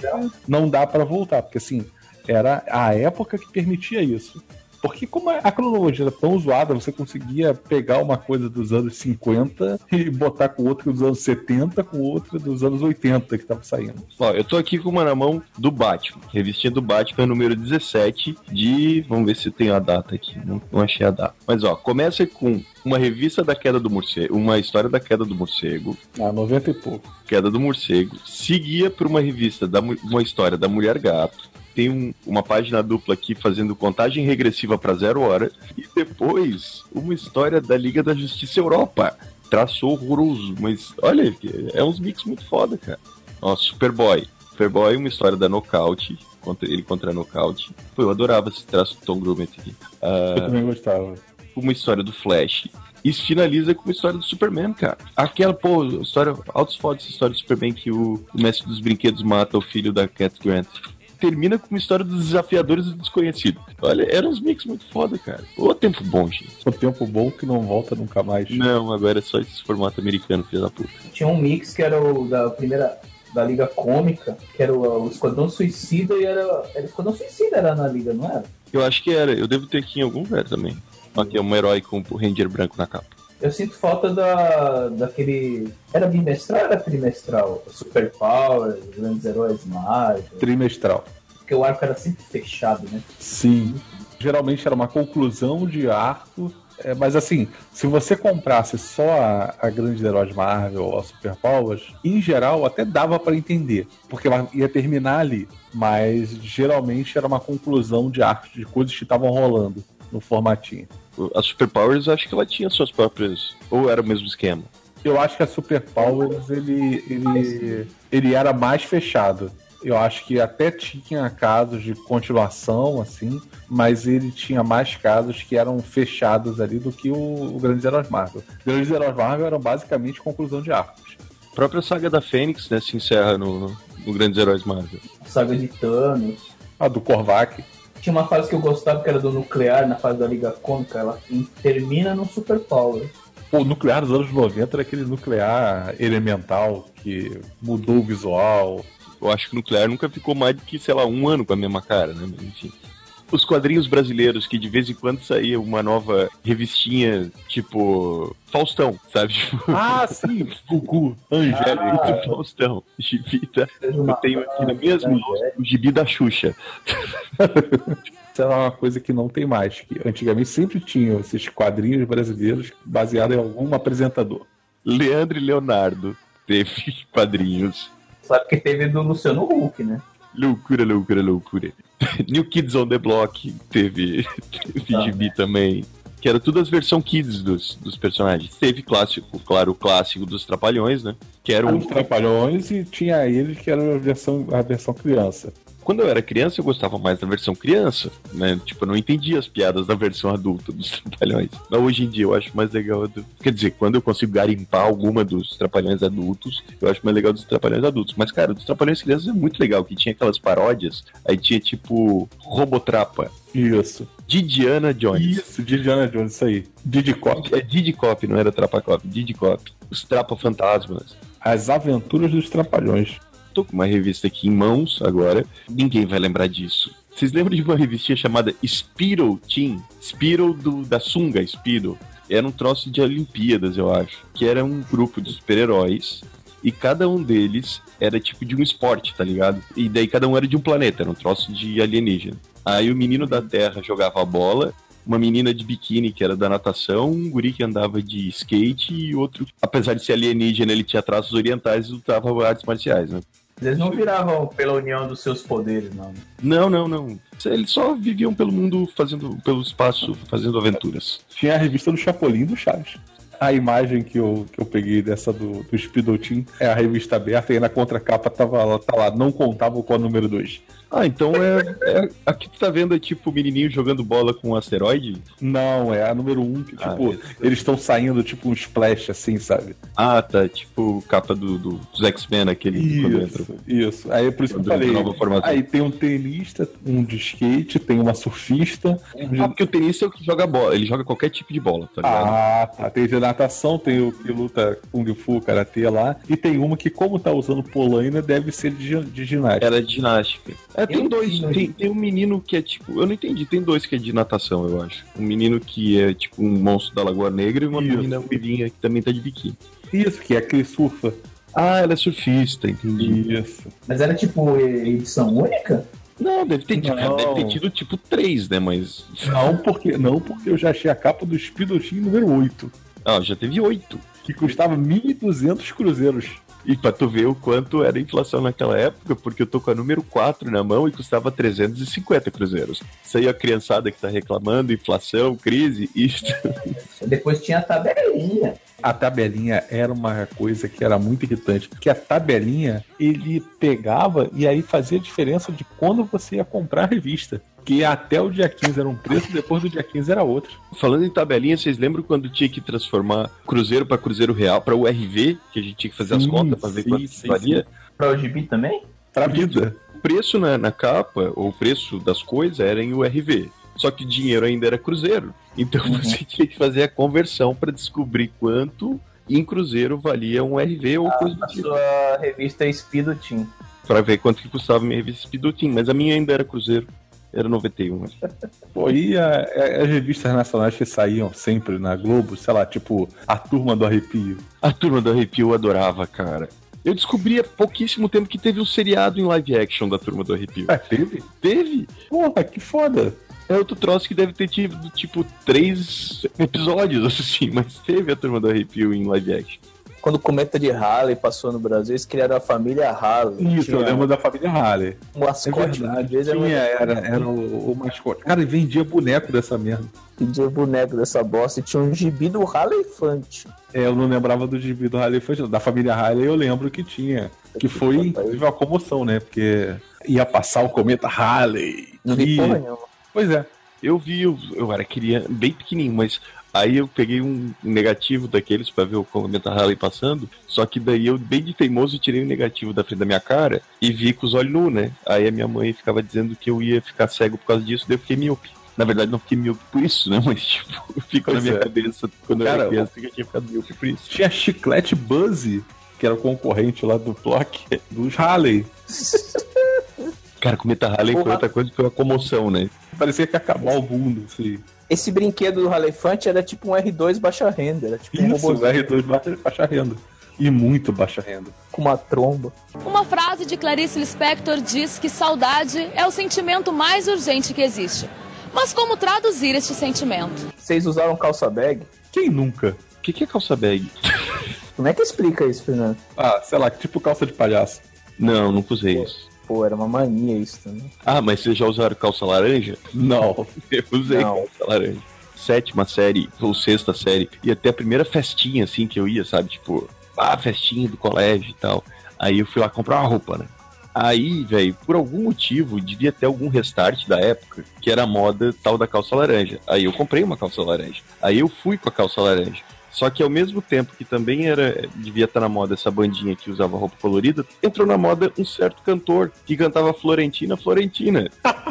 não dá pra voltar, porque assim, era a época que permitia isso. Porque como a cronologia era tão zoada, você conseguia pegar uma coisa dos anos 50 e botar com outra dos anos 70, com outra dos anos 80 que tava saindo. Ó, eu tô aqui com uma na mão do Batman. Revistinha do Batman, número 17, de. Vamos ver se tem a data aqui. Não, não achei a data. Mas ó, começa com uma revista da queda do morcego, uma história da queda do morcego, Ah, 90 e pouco. queda do morcego, seguia por uma revista da uma história da mulher gato. Tem um- uma página dupla aqui fazendo contagem regressiva para zero hora. E depois, uma história da Liga da Justiça Europa. Traçou horroroso, mas olha, é uns mix muito foda, cara. Ó, Superboy. Superboy, uma história da Nocaute. Contra, ele contra a Nocaute. Pô, eu adorava esse traço do Tom Grummett aqui. Ah, Eu também gostava. uma história do Flash. E finaliza com uma história do Superman, cara. Aquela, pô, história. Altos fotos essa história do Superman que o, o mestre dos brinquedos mata o filho da Cat Grant. Termina com uma história dos desafiadores e do desconhecido. Olha, eram uns mix muito foda, cara. Ô tempo bom, gente. O tempo bom que não volta nunca mais. Não, agora é só esse formato americano, filho da puta. Tinha um mix que era o da primeira. da Liga Cômica, que era o, o Esquadrão Suicida e era. Era o Esquadrão Suicida era na Liga, não era? Eu acho que era. Eu devo ter aqui em algum lugar também. Aqui é um herói com o Ranger branco na capa. Eu sinto falta da, daquele. Era bimestral ou era trimestral? Super Power, Grandes Heróis Marvel. Trimestral. Porque o arco era sempre fechado, né? Sim. Geralmente era uma conclusão de arco. é, mas assim, se você comprasse só a, a Grande Heróis Marvel ou a Super Powers, em geral até dava pra entender, porque ela ia terminar ali. Mas geralmente era uma conclusão de arco, de coisas que estavam rolando no formatinho. A Superpowers, eu acho que ela tinha suas próprias. Ou era o mesmo esquema? Eu acho que a Super Powers ele, ele, ele era mais fechado. Eu acho que até tinha casos de continuação, assim, mas ele tinha mais casos que eram fechados ali do que o, o Grandes Heróis Marvel. Grandes Heróis Marvel eram basicamente conclusão de arcos. A própria saga da Fênix, né, se encerra no, no, no Grandes Heróis Marvel. Saga de Thanos. A do Korvac. Tinha uma fase que eu gostava que era do nuclear, na fase da Liga Cômica, ela termina no Super Power. Pô, o nuclear dos anos 90 era aquele nuclear elemental que mudou o visual. Eu acho que o Nuclear nunca ficou mais do que, sei lá, um ano com a mesma cara, né? Enfim. Os quadrinhos brasileiros, que de vez em quando saía uma nova revistinha, tipo. Faustão, sabe? Tipo, Ah, sim! Gugu, Angélica. *laughs* Ah. Faustão, gibi da... Eu tenho aqui na mesma o gibi da Xuxa. Isso era uma coisa que não tem mais. Que antigamente sempre tinham esses quadrinhos brasileiros baseados em algum apresentador. Leandro e Leonardo teve quadrinhos. Sabe que teve do Luciano Huck, né? Loucura, loucura, loucura. *laughs* New Kids on the Block teve, teve gibi também. Que era tudo as versões kids dos, dos personagens. Teve clássico, claro, o clássico dos Trapalhões, né? Que era Os. Trapalhões e tinha ele que era a versão, a versão criança. Quando eu era criança, eu gostava mais da versão criança, né? Tipo, eu não entendia as piadas da versão adulta dos *laughs* Trapalhões. Mas hoje em dia eu acho mais legal. Do... Quer dizer, quando eu consigo garimpar alguma dos Trapalhões adultos, eu acho mais legal dos Trapalhões adultos. Mas, cara, dos Trapalhões crianças é muito legal, que tinha aquelas paródias, aí tinha tipo Robotrapa, Isso. Didiana Jones. Isso, Didiana Jones, isso aí. Didi Cop. É Didi Cop, não era Trapa Cop, Didi Cop. Os Trapa Fantasmas. As Aventuras dos Trapalhões. Tô com uma revista aqui em mãos agora. Ninguém vai lembrar disso. Vocês lembram de uma revistinha chamada Spiro Team? Spiro do, da sunga, Spiro. Era um troço de Olimpíadas, eu acho. Que era um grupo de super-heróis. E cada um deles era tipo de um esporte, tá ligado? E daí cada um era de um planeta, era um troço de alienígena. Aí o menino da Terra jogava a bola, uma menina de biquíni que era da natação, um guri que andava de skate e outro, apesar de ser alienígena, ele tinha traços orientais e lutava artes marciais, né? Eles não viravam pela união dos seus poderes, não. Não, não, não. Eles só viviam pelo mundo, fazendo pelo espaço, fazendo aventuras. Tinha a revista do Chapolin e do Chaves. A imagem que eu, que eu peguei dessa do, do Speedotin é a revista aberta e aí na contracapa tava, lá- tá lá, não contava com a número 2. Ah, então é, é. Aqui tu tá vendo é tipo o menininho jogando bola com um asteroide? Não, é a número 1 um, que, Ah, tipo, eles estão saindo tipo um splash assim, sabe? Ah, tá. Tipo capa do, do- dos X-Men, aquele quando entra. Isso, isso. Aí é por isso que eu falei. Aí tem um tenista, um de skate, tem uma surfista. um Ah, porque o tenista é o que joga bola. Ele joga qualquer tipo de bola, tá ligado? Ah, tá. Tem de natação, tem o que luta Kung Fu, Karatê lá. E tem uma que, como tá usando polaina, deve ser de, de ginástica. Era de ginástica. É, tem Eu dois. Tem, tem um menino que é tipo. Eu não entendi. Tem dois que é de natação, eu acho. Um menino que é tipo um monstro da Lagoa Negra e uma Isso. menina ruivinha que também tá de biquíni. Isso, que é aquele surfa. Ah, ela é surfista, entendi. Isso. Mas era tipo edição única? Não, deve ter, tido- Não. deve ter tido tipo três, né? Mas. Não porque, não porque eu já achei a capa do Speedotin número 8, Ah, já teve oito. que custava 1.200 cruzeiros. E pra tu ver o quanto era a inflação naquela época, porque eu tô com a número 4 na mão e custava 350 cruzeiros. Isso aí a criançada que tá reclamando, inflação, crise, isso. Depois tinha a tabelinha. A tabelinha era uma coisa que era muito irritante, porque a tabelinha ele pegava e aí fazia diferença de quando você ia comprar a revista. Que até o dia 15 era um preço, depois do dia 15 era outro. Falando em tabelinha, vocês lembram quando tinha que transformar cruzeiro pra cruzeiro real, pra URV, que a gente tinha que fazer as Sim, contas pra ver sim, quanto sim, valia? Pra o gibi também? Pra vida. O preço na, na capa, ou o preço das coisas, era em URV. Só que o dinheiro ainda era cruzeiro. Então Uhum. você tinha que fazer a conversão pra descobrir quanto em Cruzeiro valia um RV ou coisa do A tipo. sua revista é Speedo Team. Pra ver quanto que custava minha revista Speedutin. Mas a minha ainda era Cruzeiro. Era 91. acho. Pô, e a- a- as revistas nacionais que saíam sempre na Globo, sei lá, tipo A Turma do Arrepio. A turma do Arrepio eu adorava, cara. Eu descobri há pouquíssimo tempo que teve um seriado em live action da turma do Arrepio. Ah, teve? Teve? Porra, que foda. É outro troço que deve ter tido, tipo, três episódios, *laughs* assim, mas teve a turma do Arrepio em live action. Quando o Cometa de Halley passou no Brasil, eles criaram a família Halley. Isso, eu lembro da família Halley. um mascote É verdade. deles, era, um- era, era o, o mascote. Cara, e vendia boneco dessa merda. pedia boneco dessa bosta e tinha um gibi do Halefante. É, eu não lembrava do gibi do Halley foi Da família Halley eu lembro que tinha. Que foi, inclusive, uma comoção, né? Porque ia passar o cometa Halley. Não vi E- porra nenhuma. Pois é. Eu vi, eu, eu era criança, bem pequenininho, mas aí eu peguei um negativo daqueles pra ver o Cometa Halley passando, só que daí eu, bem de teimoso, tirei o negativo da frente da minha cara e vi com os olhos nus, né? Aí a minha mãe ficava dizendo que eu ia ficar cego por causa disso, daí eu fiquei míope. Na verdade, não fiquei míope por isso, né? *laughs* Mas, tipo, ficou na minha é. cabeça quando eu Cara, era criança que eu tinha ficado míope por isso. Tinha Chiclete Buzzy, que era o concorrente lá do Block, dos Halley. *laughs* Cara, Cometa Halley foi Porra. outra coisa que foi uma comoção, né? Parecia que ia acabar o mundo, assim. Esse brinquedo do Halefante era tipo um R2 baixa renda. Era tipo um Isso, robô R2 baixa, baixa renda. E muito baixa renda. com uma tromba. Uma frase de Clarice Lispector diz que saudade é o sentimento mais urgente que existe. Mas como traduzir este sentimento? Vocês usaram calça bag? Quem nunca? O que, que é calça bag? Como é que explica isso, Fernando? Ah, sei lá, tipo calça de palhaço. Não, nunca usei isso. Pô, era uma mania isso também. Ah, mas vocês já usaram calça laranja? Não. *laughs* Eu usei Não. calça laranja. Sétima série, ou sexta série, e até a primeira festinha, assim, que eu ia, sabe? Tipo, ah, festinha do colégio e tal. Aí eu fui lá comprar uma roupa, né? Aí, velho, por algum motivo, devia ter algum restart da época, que era a moda tal da calça laranja. Aí eu comprei uma calça laranja. Aí eu fui com a calça laranja. Só que ao mesmo tempo que também era devia estar na moda essa bandinha que usava roupa colorida, entrou na moda um certo cantor que cantava Florentina, Florentina. *laughs*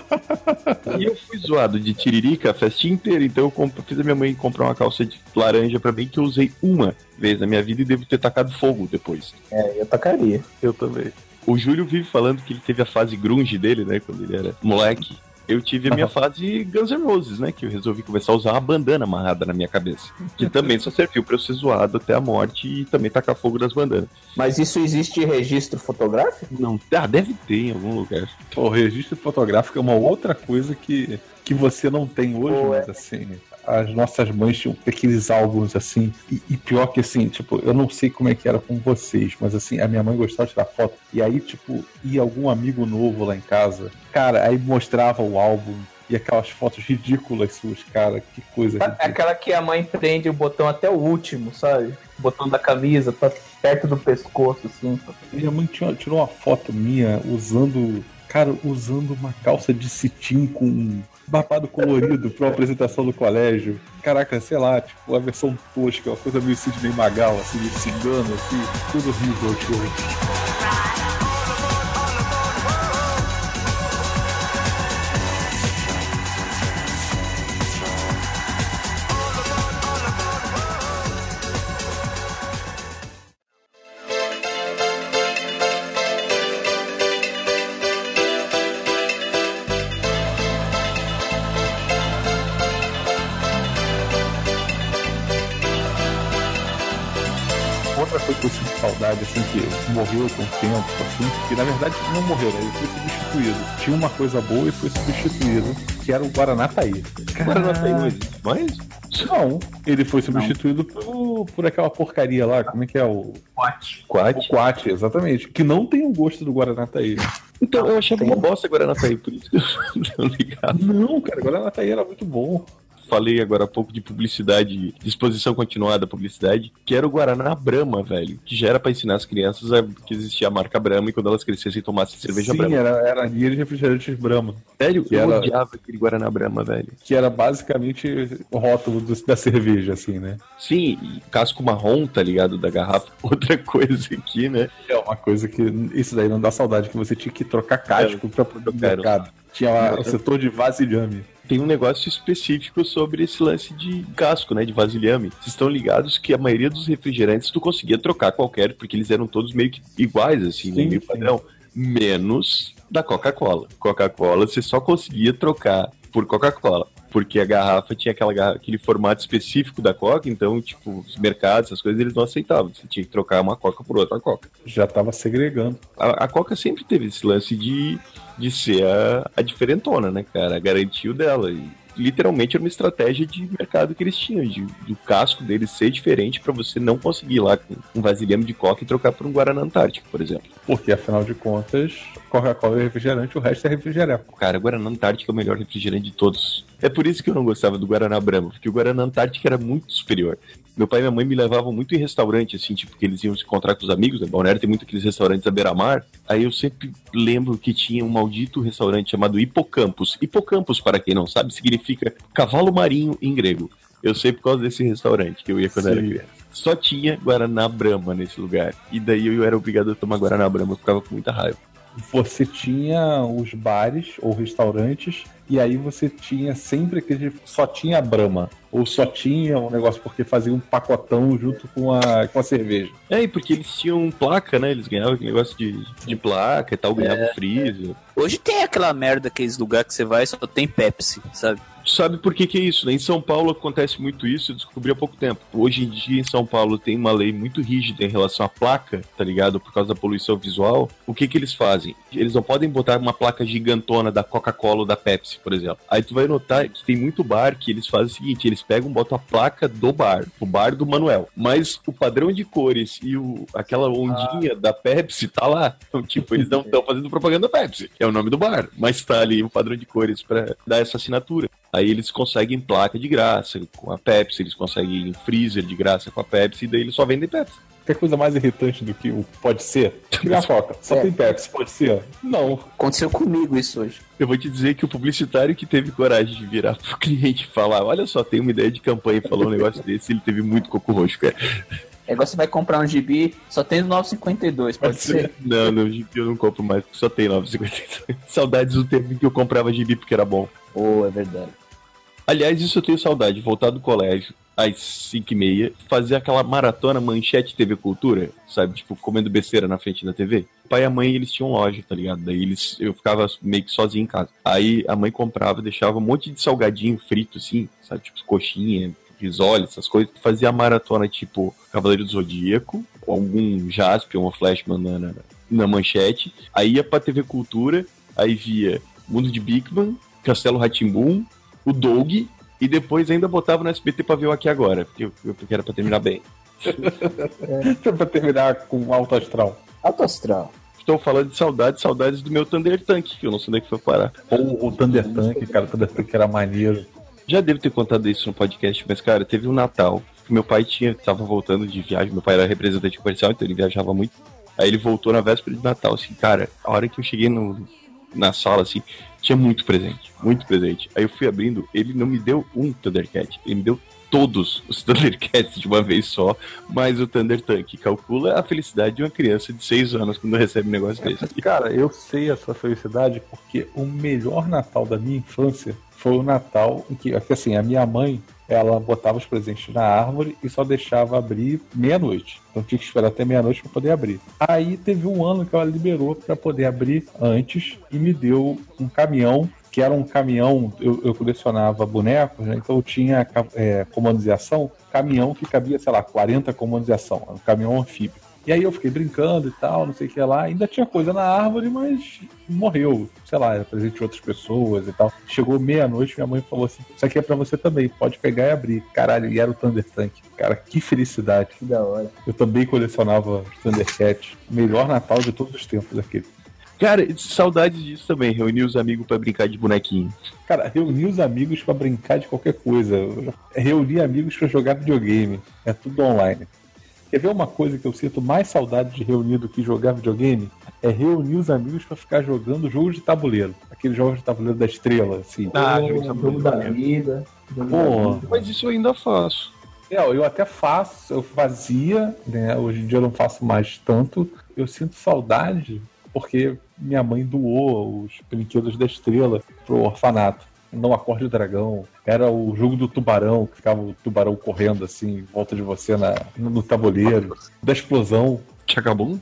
E eu fui zoado de tiririca a festinha inteira, então eu comp- fiz a minha mãe comprar uma calça de laranja pra mim que eu usei uma vez na minha vida e devo ter tacado fogo depois. É, eu tacaria. Eu também. O Júlio vive falando que ele teve a fase grunge dele, né, quando ele era moleque. Eu tive a minha fase Guns N' Roses, né, que eu resolvi começar a usar uma bandana amarrada na minha cabeça. Que também só serviu pra eu ser zoado até a morte e também tacar fogo das bandanas. Mas isso existe registro fotográfico? Não, ah, deve ter em algum lugar. O registro fotográfico é uma outra coisa que, que você não tem hoje, Pô, é. mas assim, as nossas mães tinham aqueles álbuns assim, e, e pior que assim, tipo, eu não sei como é que era com vocês, mas assim, a minha mãe gostava de tirar foto, e aí, tipo, ia algum amigo novo lá em casa, cara, aí mostrava o álbum. E aquelas fotos ridículas suas, cara, que coisa É ridícula. aquela que a mãe prende o botão até o último, sabe? O botão da camisa, pra perto do pescoço, assim. Minha mãe tinha- tirou uma foto minha usando, cara, usando uma calça de cetim com babado colorido pra uma apresentação do colégio. Caraca, sei lá, tipo, a versão tosca, uma coisa meio Sidney Magal, assim, cigano, assim, tudo horrível aquilo. Assim, que morreu com o tempo, assim, que na verdade não morreu, né? Ele foi substituído. Tinha uma coisa boa e foi substituído, que era o Guaraná Taí. Agora não tem hoje. Mas Não, ele foi substituído por, por aquela porcaria lá, como é que é o. Quate. Quat. O Quat, exatamente. Que não tem o gosto do Guaraná Taí. Então, eu achava uma bosta agora na Taí, por isso que eu não *laughs* ligado. Não, cara, o Guaraná Taí era muito bom. Falei agora há pouco de publicidade, de exposição continuada à publicidade, que era o Guaraná Brahma, velho. Que já era pra ensinar as crianças a, que existia a marca Brahma e quando elas crescessem tomassem cerveja Sim, Brahma. era, era linha de refrigerantes Brahma. Sério, que eu era- odiava aquele Guaraná Brahma, velho. Que era basicamente o rótulo do- da cerveja, assim, né? Sim, e casco marrom, tá ligado, da garrafa. *laughs* Outra coisa aqui, né? É uma coisa que. Isso daí não dá saudade, que você tinha que trocar casco pra poder mercado. Tinha lá o setor de vasilhame. Tem um negócio específico sobre esse lance de casco, né? De vasilhame. Vocês estão ligados que a maioria dos refrigerantes tu conseguia trocar qualquer, porque eles eram todos meio que iguais, assim, Sim, meio sim. padrão. Menos da Coca-Cola. Coca-Cola você só conseguia trocar por Coca-Cola. Porque a garrafa tinha aquela garra- aquele formato específico da Coca, então, tipo, os mercados, essas coisas, eles não aceitavam. Você tinha que trocar uma Coca por outra Coca. Já tava segregando. A, a Coca sempre teve esse lance de, de ser a, a diferentona, né, cara? Garantiu dela. E literalmente era uma estratégia de mercado que eles tinham, de, do casco deles ser diferente pra você não conseguir ir lá com um vasilhame de Coca e trocar por um Guaraná Antártico, por exemplo. Porque, afinal de contas, Coca-Cola é refrigerante, o resto é refrigerante. Cara, Guaraná Antártico é o melhor refrigerante de todos. É por isso que eu não gostava do Guaraná Brahma, porque o Guaraná Antártico era muito superior. Meu pai e minha mãe me levavam muito em restaurante, assim, tipo, que eles iam se encontrar com os amigos, né? Balneário tem muito aqueles restaurantes à beira-mar. Aí eu sempre lembro que tinha um maldito restaurante chamado Hipocampus. Hipocampus, para quem não sabe, significa cavalo marinho em grego. Eu sei por causa desse restaurante que eu ia quando era Sim. criança. Só tinha Guaraná Brahma nesse lugar. E daí eu era obrigado a tomar Guaraná Brahma, eu ficava com muita raiva. Você tinha os bares ou restaurantes, e aí você tinha sempre aquele. Só tinha a Brahma. Ou só tinha um negócio porque fazia um pacotão junto com a, com a cerveja. É, e porque eles tinham placa, né? Eles ganhavam aquele negócio de, de placa e tal, ganhavam freezer. Hoje tem aquela merda, aqueles lugares que você vai e só tem Pepsi, sabe? Sabe por que, que é isso? Né? Em São Paulo acontece muito isso, eu descobri há pouco tempo. Hoje em dia, em São Paulo, tem uma lei muito rígida em relação à placa, tá ligado? Por causa da poluição visual. O que, que eles fazem? Eles não podem botar uma placa gigantona da Coca-Cola ou da Pepsi, por exemplo. Aí tu vai notar que tem muito bar que eles fazem o seguinte: eles pegam, botam a placa do bar, o bar do Manuel. Mas o padrão de cores e o, aquela ondinha da Pepsi tá lá. Então, tipo, eles não *laughs* estão fazendo propaganda Pepsi. É o nome do bar. Mas tá ali o padrão de cores pra dar essa assinatura. Aí eles conseguem placa de graça com a Pepsi, eles conseguem freezer de graça com a Pepsi, e daí eles só vendem Pepsi. Tem coisa mais irritante do que o pode ser? A Coca? Só É. tem Pepsi, pode ser? Não. Aconteceu comigo isso hoje. Eu vou te dizer que o publicitário que teve coragem de virar pro *laughs* cliente e falar: Olha só, tem uma ideia de campanha e falou um negócio desse, ele teve muito coco roxo, cara. É igual você vai comprar um gibi, só tem no 952, pode ser? *laughs* Não, no gibi eu não compro mais, porque só tem 9,52. *laughs* Saudades do tempo em que eu comprava gibi porque era bom. Oh, é verdade. Aliás, isso eu tenho saudade, voltar do colégio às 5 e meia, fazer aquela maratona manchete TV Cultura, sabe? Tipo, comendo besteira na frente da TV. Pai e a mãe, eles tinham loja, tá ligado? Daí eles, eu ficava meio que sozinho em casa. Aí a mãe comprava, deixava um monte de salgadinho frito, assim, sabe? Tipo, coxinha, risole, essas coisas. Fazia a maratona, tipo, Cavaleiro do Zodíaco, algum Jaspion ou Flashman na, na, na manchete. Aí ia pra TV Cultura, aí via Mundo de Bigman, Castelo Ratimbum, o Doug, e depois ainda botava no SBT pra ver o Aqui Agora, porque, eu- porque era pra terminar bem. *laughs* pra terminar com alto astral. Alto astral. Estou falando de saudades, saudades do meu Thunder Tank, que eu não sei onde é que foi parar. Ou o Thunder Tank, cara, o Thunder Tank era maneiro. Já devo ter contado isso no podcast, mas, cara, teve um Natal que meu pai tinha, tava voltando de viagem, meu pai era representante comercial, então ele viajava muito. Aí ele voltou na véspera de Natal, assim, cara, a hora que eu cheguei no, na sala, assim, tinha muito presente, muito presente. Aí eu fui abrindo, ele não me deu um Thundercat, ele me deu todos os *laughs* Thundercats de uma vez só, mais o Thunder Tank. Calcula a felicidade de uma criança de 6 anos quando recebe um negócio desse. *laughs* Cara, eu sei a sua felicidade porque o melhor Natal da minha infância foi o Natal em que, assim, a minha mãe, ela botava os presentes na árvore e só deixava abrir meia-noite. Então tinha que esperar até meia-noite para poder abrir. Aí teve um ano que ela liberou para poder abrir antes e me deu um caminhão que era um caminhão, eu, eu colecionava bonecos, né? então eu tinha é, comandos de ação, caminhão que cabia, sei lá, 40 comandos de ação, era um caminhão anfíbio. E aí eu fiquei brincando e tal, não sei o que lá. Ainda tinha coisa na árvore, mas morreu. Sei lá, era presente de outras pessoas e tal. Chegou meia-noite, minha mãe falou assim: Isso aqui é pra você também, pode pegar e abrir. Caralho, e era o Thunder Tank. Cara, que felicidade. Que da hora. Eu também colecionava Thundercat. Melhor Natal de todos os tempos aquele. Cara, saudades disso também, reunir os amigos pra brincar de bonequinho. Cara, reunir os amigos pra brincar de qualquer coisa. Reunir amigos pra jogar videogame. É tudo online. Quer ver uma coisa que eu sinto mais saudade de reunir do que jogar videogame? É reunir os amigos pra ficar jogando jogos de tabuleiro. Aqueles jogos de tabuleiro da estrela, assim. Ah, jogo de jogo da vida. jogo da Pô. Mas isso eu ainda faço. É, eu até faço, eu fazia, né? Hoje em dia eu não faço mais tanto. Eu sinto saudade porque minha mãe doou os brinquedos da estrela pro orfanato. Não Acorde o Dragão. Era o jogo do tubarão, que ficava o tubarão correndo assim, em volta de você na, no, no tabuleiro. Da explosão. Chacabum?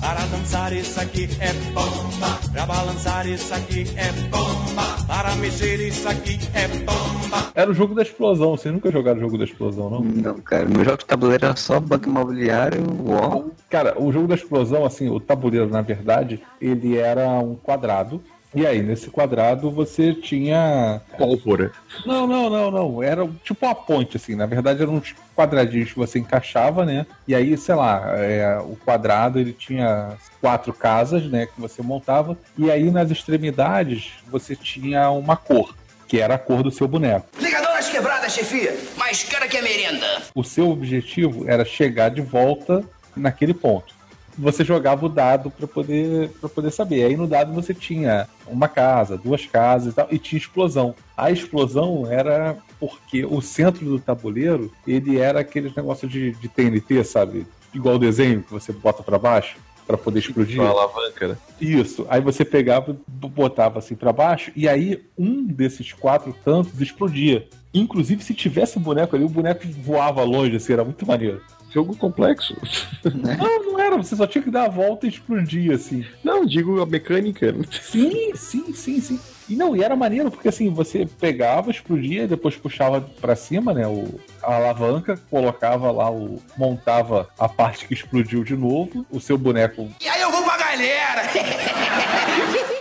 Para dançar isso aqui é bomba. Pra balançar isso aqui é bomba. Para mexer isso aqui é bomba. Era o jogo da explosão. Vocês nunca jogaram o jogo da explosão, não? Não, cara, meu jogo de tabuleiro era só banco imobiliário, War. Cara, o jogo da explosão, assim, o tabuleiro, na verdade, ele era um quadrado. E aí, nesse quadrado, você tinha. Pólvora. Não, não, não, não. Era tipo uma ponte, assim. Na verdade, eram uns quadradinhos que você encaixava, né? E aí, sei lá, é, o quadrado ele tinha quatro casas, né? Que você montava. E aí, nas extremidades, você tinha uma cor, que era a cor do seu boneco. Ligador nas quebradas, chefia. Mais cara que a merenda. O seu objetivo era chegar de volta naquele ponto. Você jogava o dado para poder para poder saber. Aí no dado você tinha uma casa, duas casas e tal, e tinha explosão. A explosão era porque o centro do tabuleiro ele era aquele negócio de, de TNT, sabe? Igual o desenho que você bota para baixo para poder explodir. Uma alavanca, né? Isso. Aí você pegava, botava assim pra baixo, e aí um desses quatro cantos explodia. Inclusive, se tivesse boneco ali, o boneco voava longe, assim, era muito maneiro. Jogo complexo. Não, não era, você só tinha que dar a volta e explodir, assim. Não, digo a mecânica. Sim, sim, sim, sim. E não, e era maneiro, porque assim, você pegava, explodia, e depois puxava pra cima, né, o, a alavanca, colocava lá o. montava a parte que explodiu de novo, o seu boneco E aí eu vou *laughs* pra galera.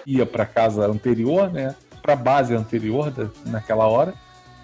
ia para casa anterior, né? Para base anterior da, naquela hora.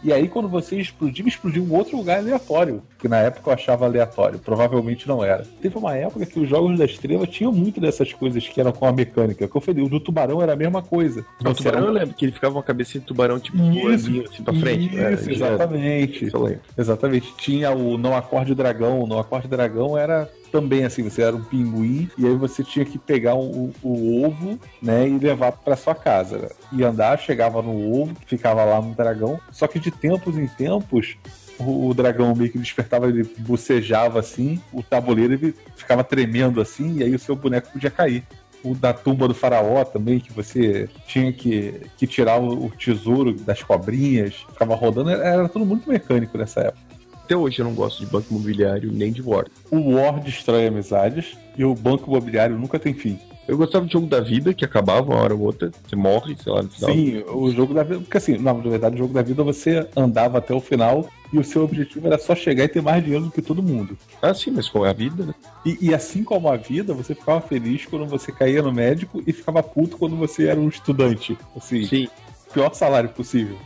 E aí, quando você explodiu, explodiu um outro lugar aleatório, que na época eu achava aleatório, provavelmente não era. Teve uma época que os jogos da estrela tinham muito dessas coisas que eram com a mecânica. Que eu falei, o do tubarão era a mesma coisa. O tubarão eu lembro que ele ficava uma cabeça de tubarão tipo voandinho, assim pra frente. Isso, já- exatamente. Isso. Exatamente. Tinha o Não Acorde o Dragão. O Não Acorde o Dragão era também assim, você era um pinguim e aí você tinha que pegar o, ovo, né, e levar para sua casa. né? E andar, chegava no ovo, ficava lá no dragão. Só que de tempos em tempos o, dragão meio que despertava, ele bocejava assim, o tabuleiro ele ficava tremendo assim, e aí o seu boneco podia cair. O da tumba do faraó também, que você tinha que, que tirar o, tesouro das cobrinhas, ficava rodando, era tudo muito mecânico nessa época. Até hoje eu não gosto de banco imobiliário nem de War. O War destrói amizades e o banco imobiliário nunca tem fim. Eu gostava do jogo da vida, que acabava uma hora ou outra. Você morre, sei lá, no final. Sim, o jogo da vida. Porque assim, na verdade, o jogo da vida você andava até o final e o seu objetivo era só chegar e ter mais dinheiro do que todo mundo. Ah, sim, mas como é a vida, né? E, e assim como a vida, você ficava feliz quando você caía no médico e ficava puto quando você era um estudante. Assim, Sim. pior salário possível.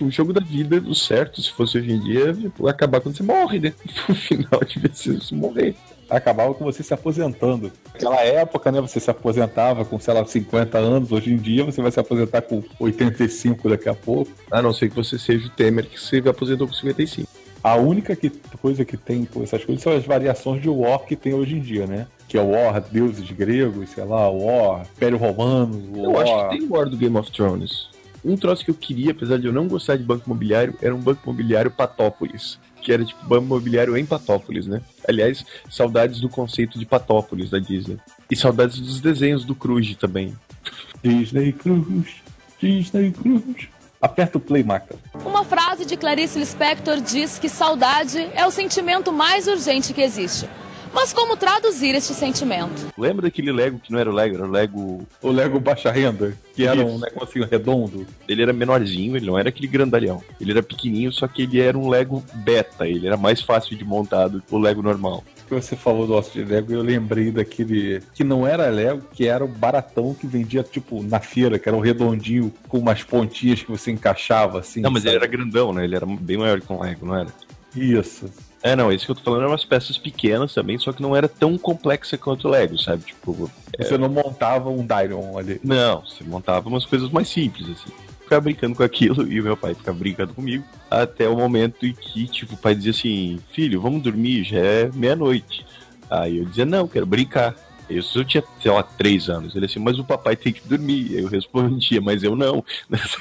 O jogo da vida, o certo, se fosse hoje em dia, tipo, acabar quando você morre, né? *laughs* No final ser se morrer. Acabava com você se aposentando. Naquela época, né, você se aposentava com, sei lá, 50 anos. Hoje em dia você vai se aposentar com 85 daqui a pouco. A não ser que você seja o Temer, que se aposentou com 55. A única que- coisa que tem com essas coisas são as variações de War que tem hoje em dia, né? Que é o War deuses gregos, sei lá, o War Império Romano, o Eu War... acho que tem War do Game of Thrones. Um troço que eu queria, apesar de eu não gostar de banco imobiliário, era um banco imobiliário Patópolis. Que era tipo banco imobiliário em Patópolis, né? Aliás, saudades do conceito de Patópolis da Disney. E saudades dos desenhos do Cruz também. Disney Cruz, Disney Cruz. Aperta o play, Maca. Uma frase de Clarice Lispector diz que saudade é o sentimento mais urgente que existe. Mas como traduzir este sentimento? Lembra daquele Lego que não era o Lego, era o Lego. O Lego Baixa Renda, que era um Isso. negocinho redondo. Ele era menorzinho, ele não era aquele grandalhão. Ele era pequenininho, só que ele era um Lego beta. Ele era mais fácil de montar do que o Lego normal. Que você falou do osso de Lego, eu lembrei daquele que não era Lego, que era o baratão que vendia, tipo, na feira, que era um redondinho com umas pontinhas que você encaixava, assim. Não, mas ele sabe? era grandão, né? Ele era bem maior que um Lego, não era? Isso. É, não, esse que eu tô falando eram umas peças pequenas também, só que não era tão complexa quanto o Lego, sabe? Tipo, Você não montava um Dyron ali. não, você montava umas coisas mais simples, assim. Ficava brincando com aquilo *laughs* e o meu pai ficava brincando comigo, até o momento em que, tipo, o pai dizia assim: Filho, vamos dormir, já é meia-noite. Aí eu dizia: Não, quero brincar. Isso eu tinha, sei lá, três anos. Ele assim, mas o papai tem que dormir. Aí eu respondia, mas eu não. *laughs* mas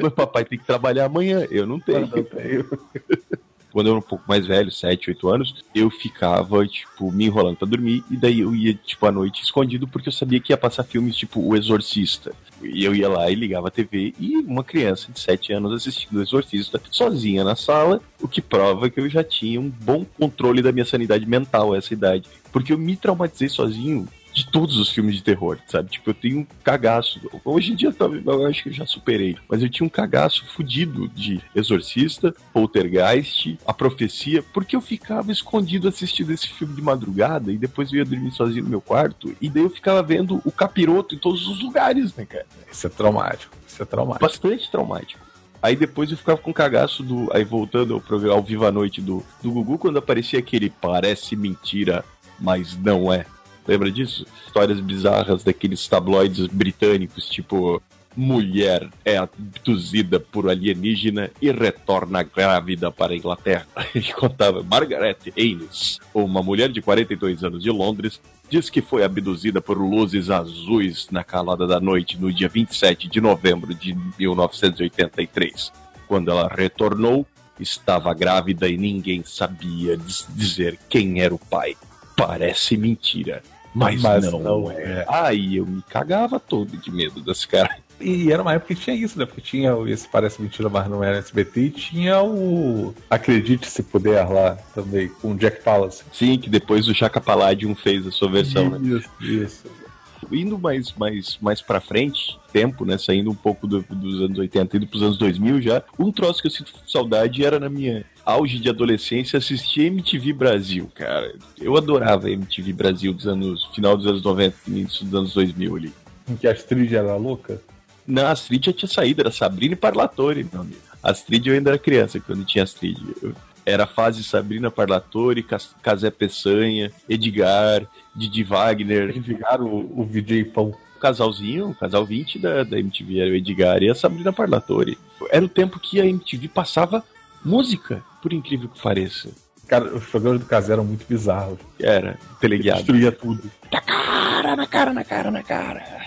o papai tem que trabalhar amanhã, eu não tenho. *laughs* quando eu era um pouco mais velho, 7, 8 anos, eu ficava, tipo, me enrolando pra dormir, e daí eu ia, tipo, à noite escondido, porque eu sabia que ia passar filmes tipo O Exorcista. E eu ia lá e ligava a TV, e uma criança de 7 anos assistindo O Exorcista sozinha na sala, o que prova que eu já tinha um bom controle da minha sanidade mental a essa idade. Porque eu me traumatizei sozinho de todos os filmes de terror, sabe? Tipo, eu tenho um cagaço. Hoje em dia eu acho que eu já superei, mas eu tinha um cagaço fudido de Exorcista, Poltergeist, A Profecia, porque eu ficava escondido assistindo esse filme de madrugada e depois eu ia dormir sozinho no meu quarto e daí eu ficava vendo o capiroto em todos os lugares, né, cara? Isso é traumático. Isso é traumático. Bastante traumático. Aí depois eu ficava com cagaço do. Aí voltando ao ao Viva a Noite do, do Gugu, quando aparecia aquele parece mentira, mas não é. Lembra disso? Histórias bizarras daqueles tabloides britânicos, tipo mulher é abduzida por alienígena e retorna grávida para a Inglaterra. *laughs* Ele contava Margaret Aines, uma mulher de 42 anos de Londres, diz que foi abduzida por luzes azuis na calada da noite no dia 27 de novembro de 1983. Quando ela retornou, estava grávida e ninguém sabia dizer quem era o pai. Parece mentira, mas, Mas não, não é. Aí eu me cagava todo de medo desse cara. E era uma época que tinha isso, né? Porque tinha o esse Parece Mentira, mas não era SBT, e tinha o Acredite Se Puder lá também, com o Jack Palance. Sim, que depois o Chaka Palladium fez a sua versão, né? Isso, isso. Indo mais, mais, mais pra frente, tempo, né? Saindo um pouco do- dos anos 80 indo pros anos 2000 já, um troço que eu sinto saudade era na minha auge de adolescência assistir MTV Brasil, cara. Eu adorava MTV Brasil dos anos, final dos anos 90, início dos anos 2000 ali. Em que a Astrid era louca. Não, a Astrid já tinha saído, era Sabrina e Parlatore, meu amigo. Astrid eu ainda era criança quando tinha Astrid. Eu- era a fase Sabrina Parlatore, Cas- Casé Peçanha, Edgar, Didi Wagner, ligaram o, o VJ Pão. o casalzinho, o casal 20 da, da MTV era o Edgar e a Sabrina Parlatore. Era o tempo que a MTV passava música, por incrível que pareça. Cara, os programas do Casé eram muito bizarros. Era teleguiado. Destruía tudo. Na cara, na cara, na cara, na cara.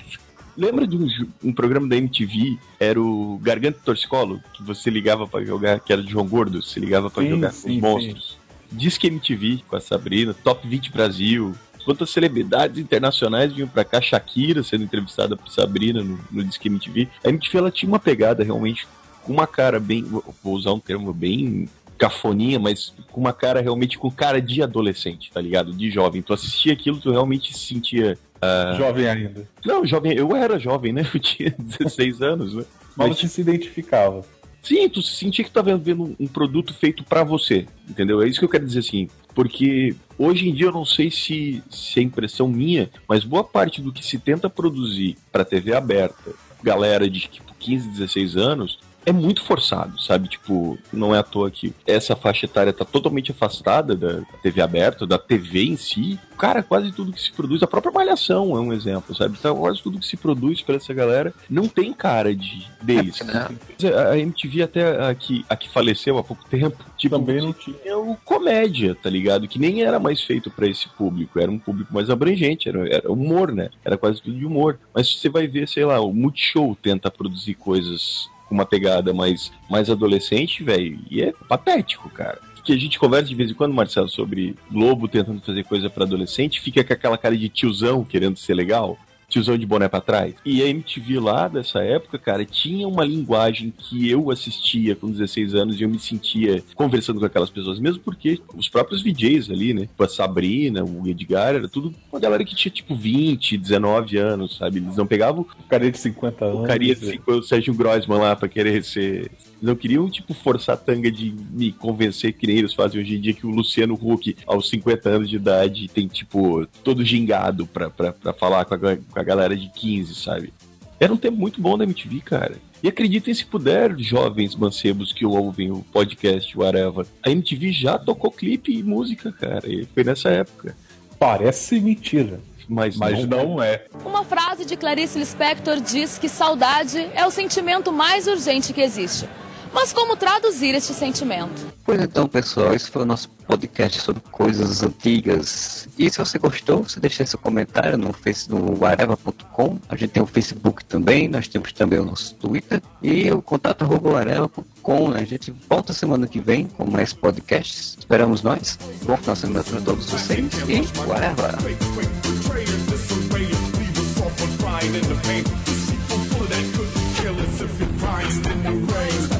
Lembra de um, um programa da MTV? Era o Garganta Torcicolo, que você ligava pra jogar, que era de João Gordo, você ligava pra Sim, jogar com sim, os monstros. Disque MTV com a Sabrina, Top 20 Brasil. Quantas celebridades internacionais vinham pra cá, Shakira sendo entrevistada por Sabrina no, no Disque MTV. A MTV ela tinha uma pegada realmente com uma cara bem, vou usar um termo bem cafoninha, mas com uma cara realmente com cara de adolescente, tá ligado? De jovem. Tu assistia aquilo, tu realmente se sentia Jovem ainda. não, jovem, eu era jovem, né? *laughs* Eu tinha 16 anos, né? Mas Mas, você se identificava. sim, tu sentia que tu tava vendo um, um produto feito pra você, entendeu? É isso que eu quero dizer assim. Porque hoje em dia eu não sei se, se é impressão minha, mas boa parte do que se tenta produzir pra TV aberta, galera de tipo 15, 16 anos, é muito forçado, sabe? Tipo, não é à toa que essa faixa etária tá totalmente afastada da TV aberta, da TV em si. Cara, quase tudo que se produz, a própria Malhação é um exemplo, sabe? Então, quase tudo que se produz pra essa galera não tem cara de deles. É, A MTV até a que, a que faleceu há pouco tempo, tipo, Também não tinha. é o comédia, tá ligado? Que nem era mais feito pra esse público, era um público mais abrangente, era, era humor, né? Era quase tudo de humor. Mas você vai ver, sei lá, o Multishow tenta produzir coisas com uma pegada mais, mais adolescente, velho, e é patético, cara. Que a gente conversa de vez em quando, Marcelo, sobre Globo tentando fazer coisa pra adolescente, fica com aquela cara de tiozão querendo ser legal. Tiozão de boné pra trás. E a MTV lá dessa época, cara, tinha uma linguagem que eu assistia com 16 anos e eu me sentia conversando com aquelas pessoas, mesmo porque os próprios VJs ali, né? Tipo a Sabrina, o Edgar, era tudo uma galera que tinha tipo 20, 19 anos, sabe? Eles não pegavam O cara de 50 anos. o carinha que ficou o Sérgio Grossman lá pra querer ser. Eles não queriam, tipo, forçar a tanga de me convencer que nem eles fazem hoje em dia que o Luciano Huck, aos 50 anos de idade, tem, tipo, todo gingado pra, pra, pra falar com a, com a galera de 15, sabe? Era um tempo muito bom da MTV, cara. E acreditem se puder, jovens mancebos que ouvem o podcast, whatever. A MTV já tocou clipe e música, cara. E foi nessa época. Parece mentira. Mas, Mas não não é. Uma frase de Clarice Lispector diz que saudade é o sentimento mais urgente que existe. Mas como traduzir este sentimento? Pois então, pessoal, esse foi o nosso podcast sobre coisas antigas. E se você gostou, você deixa seu comentário no, areva.com. A gente tem o Facebook também, nós temos também o nosso Twitter e o contato arroba areva.com. A gente volta semana que vem com mais podcasts. Esperamos nós. Bom final de semana para todos vocês e lying in the pain. People full that could kill us if you're in the rain.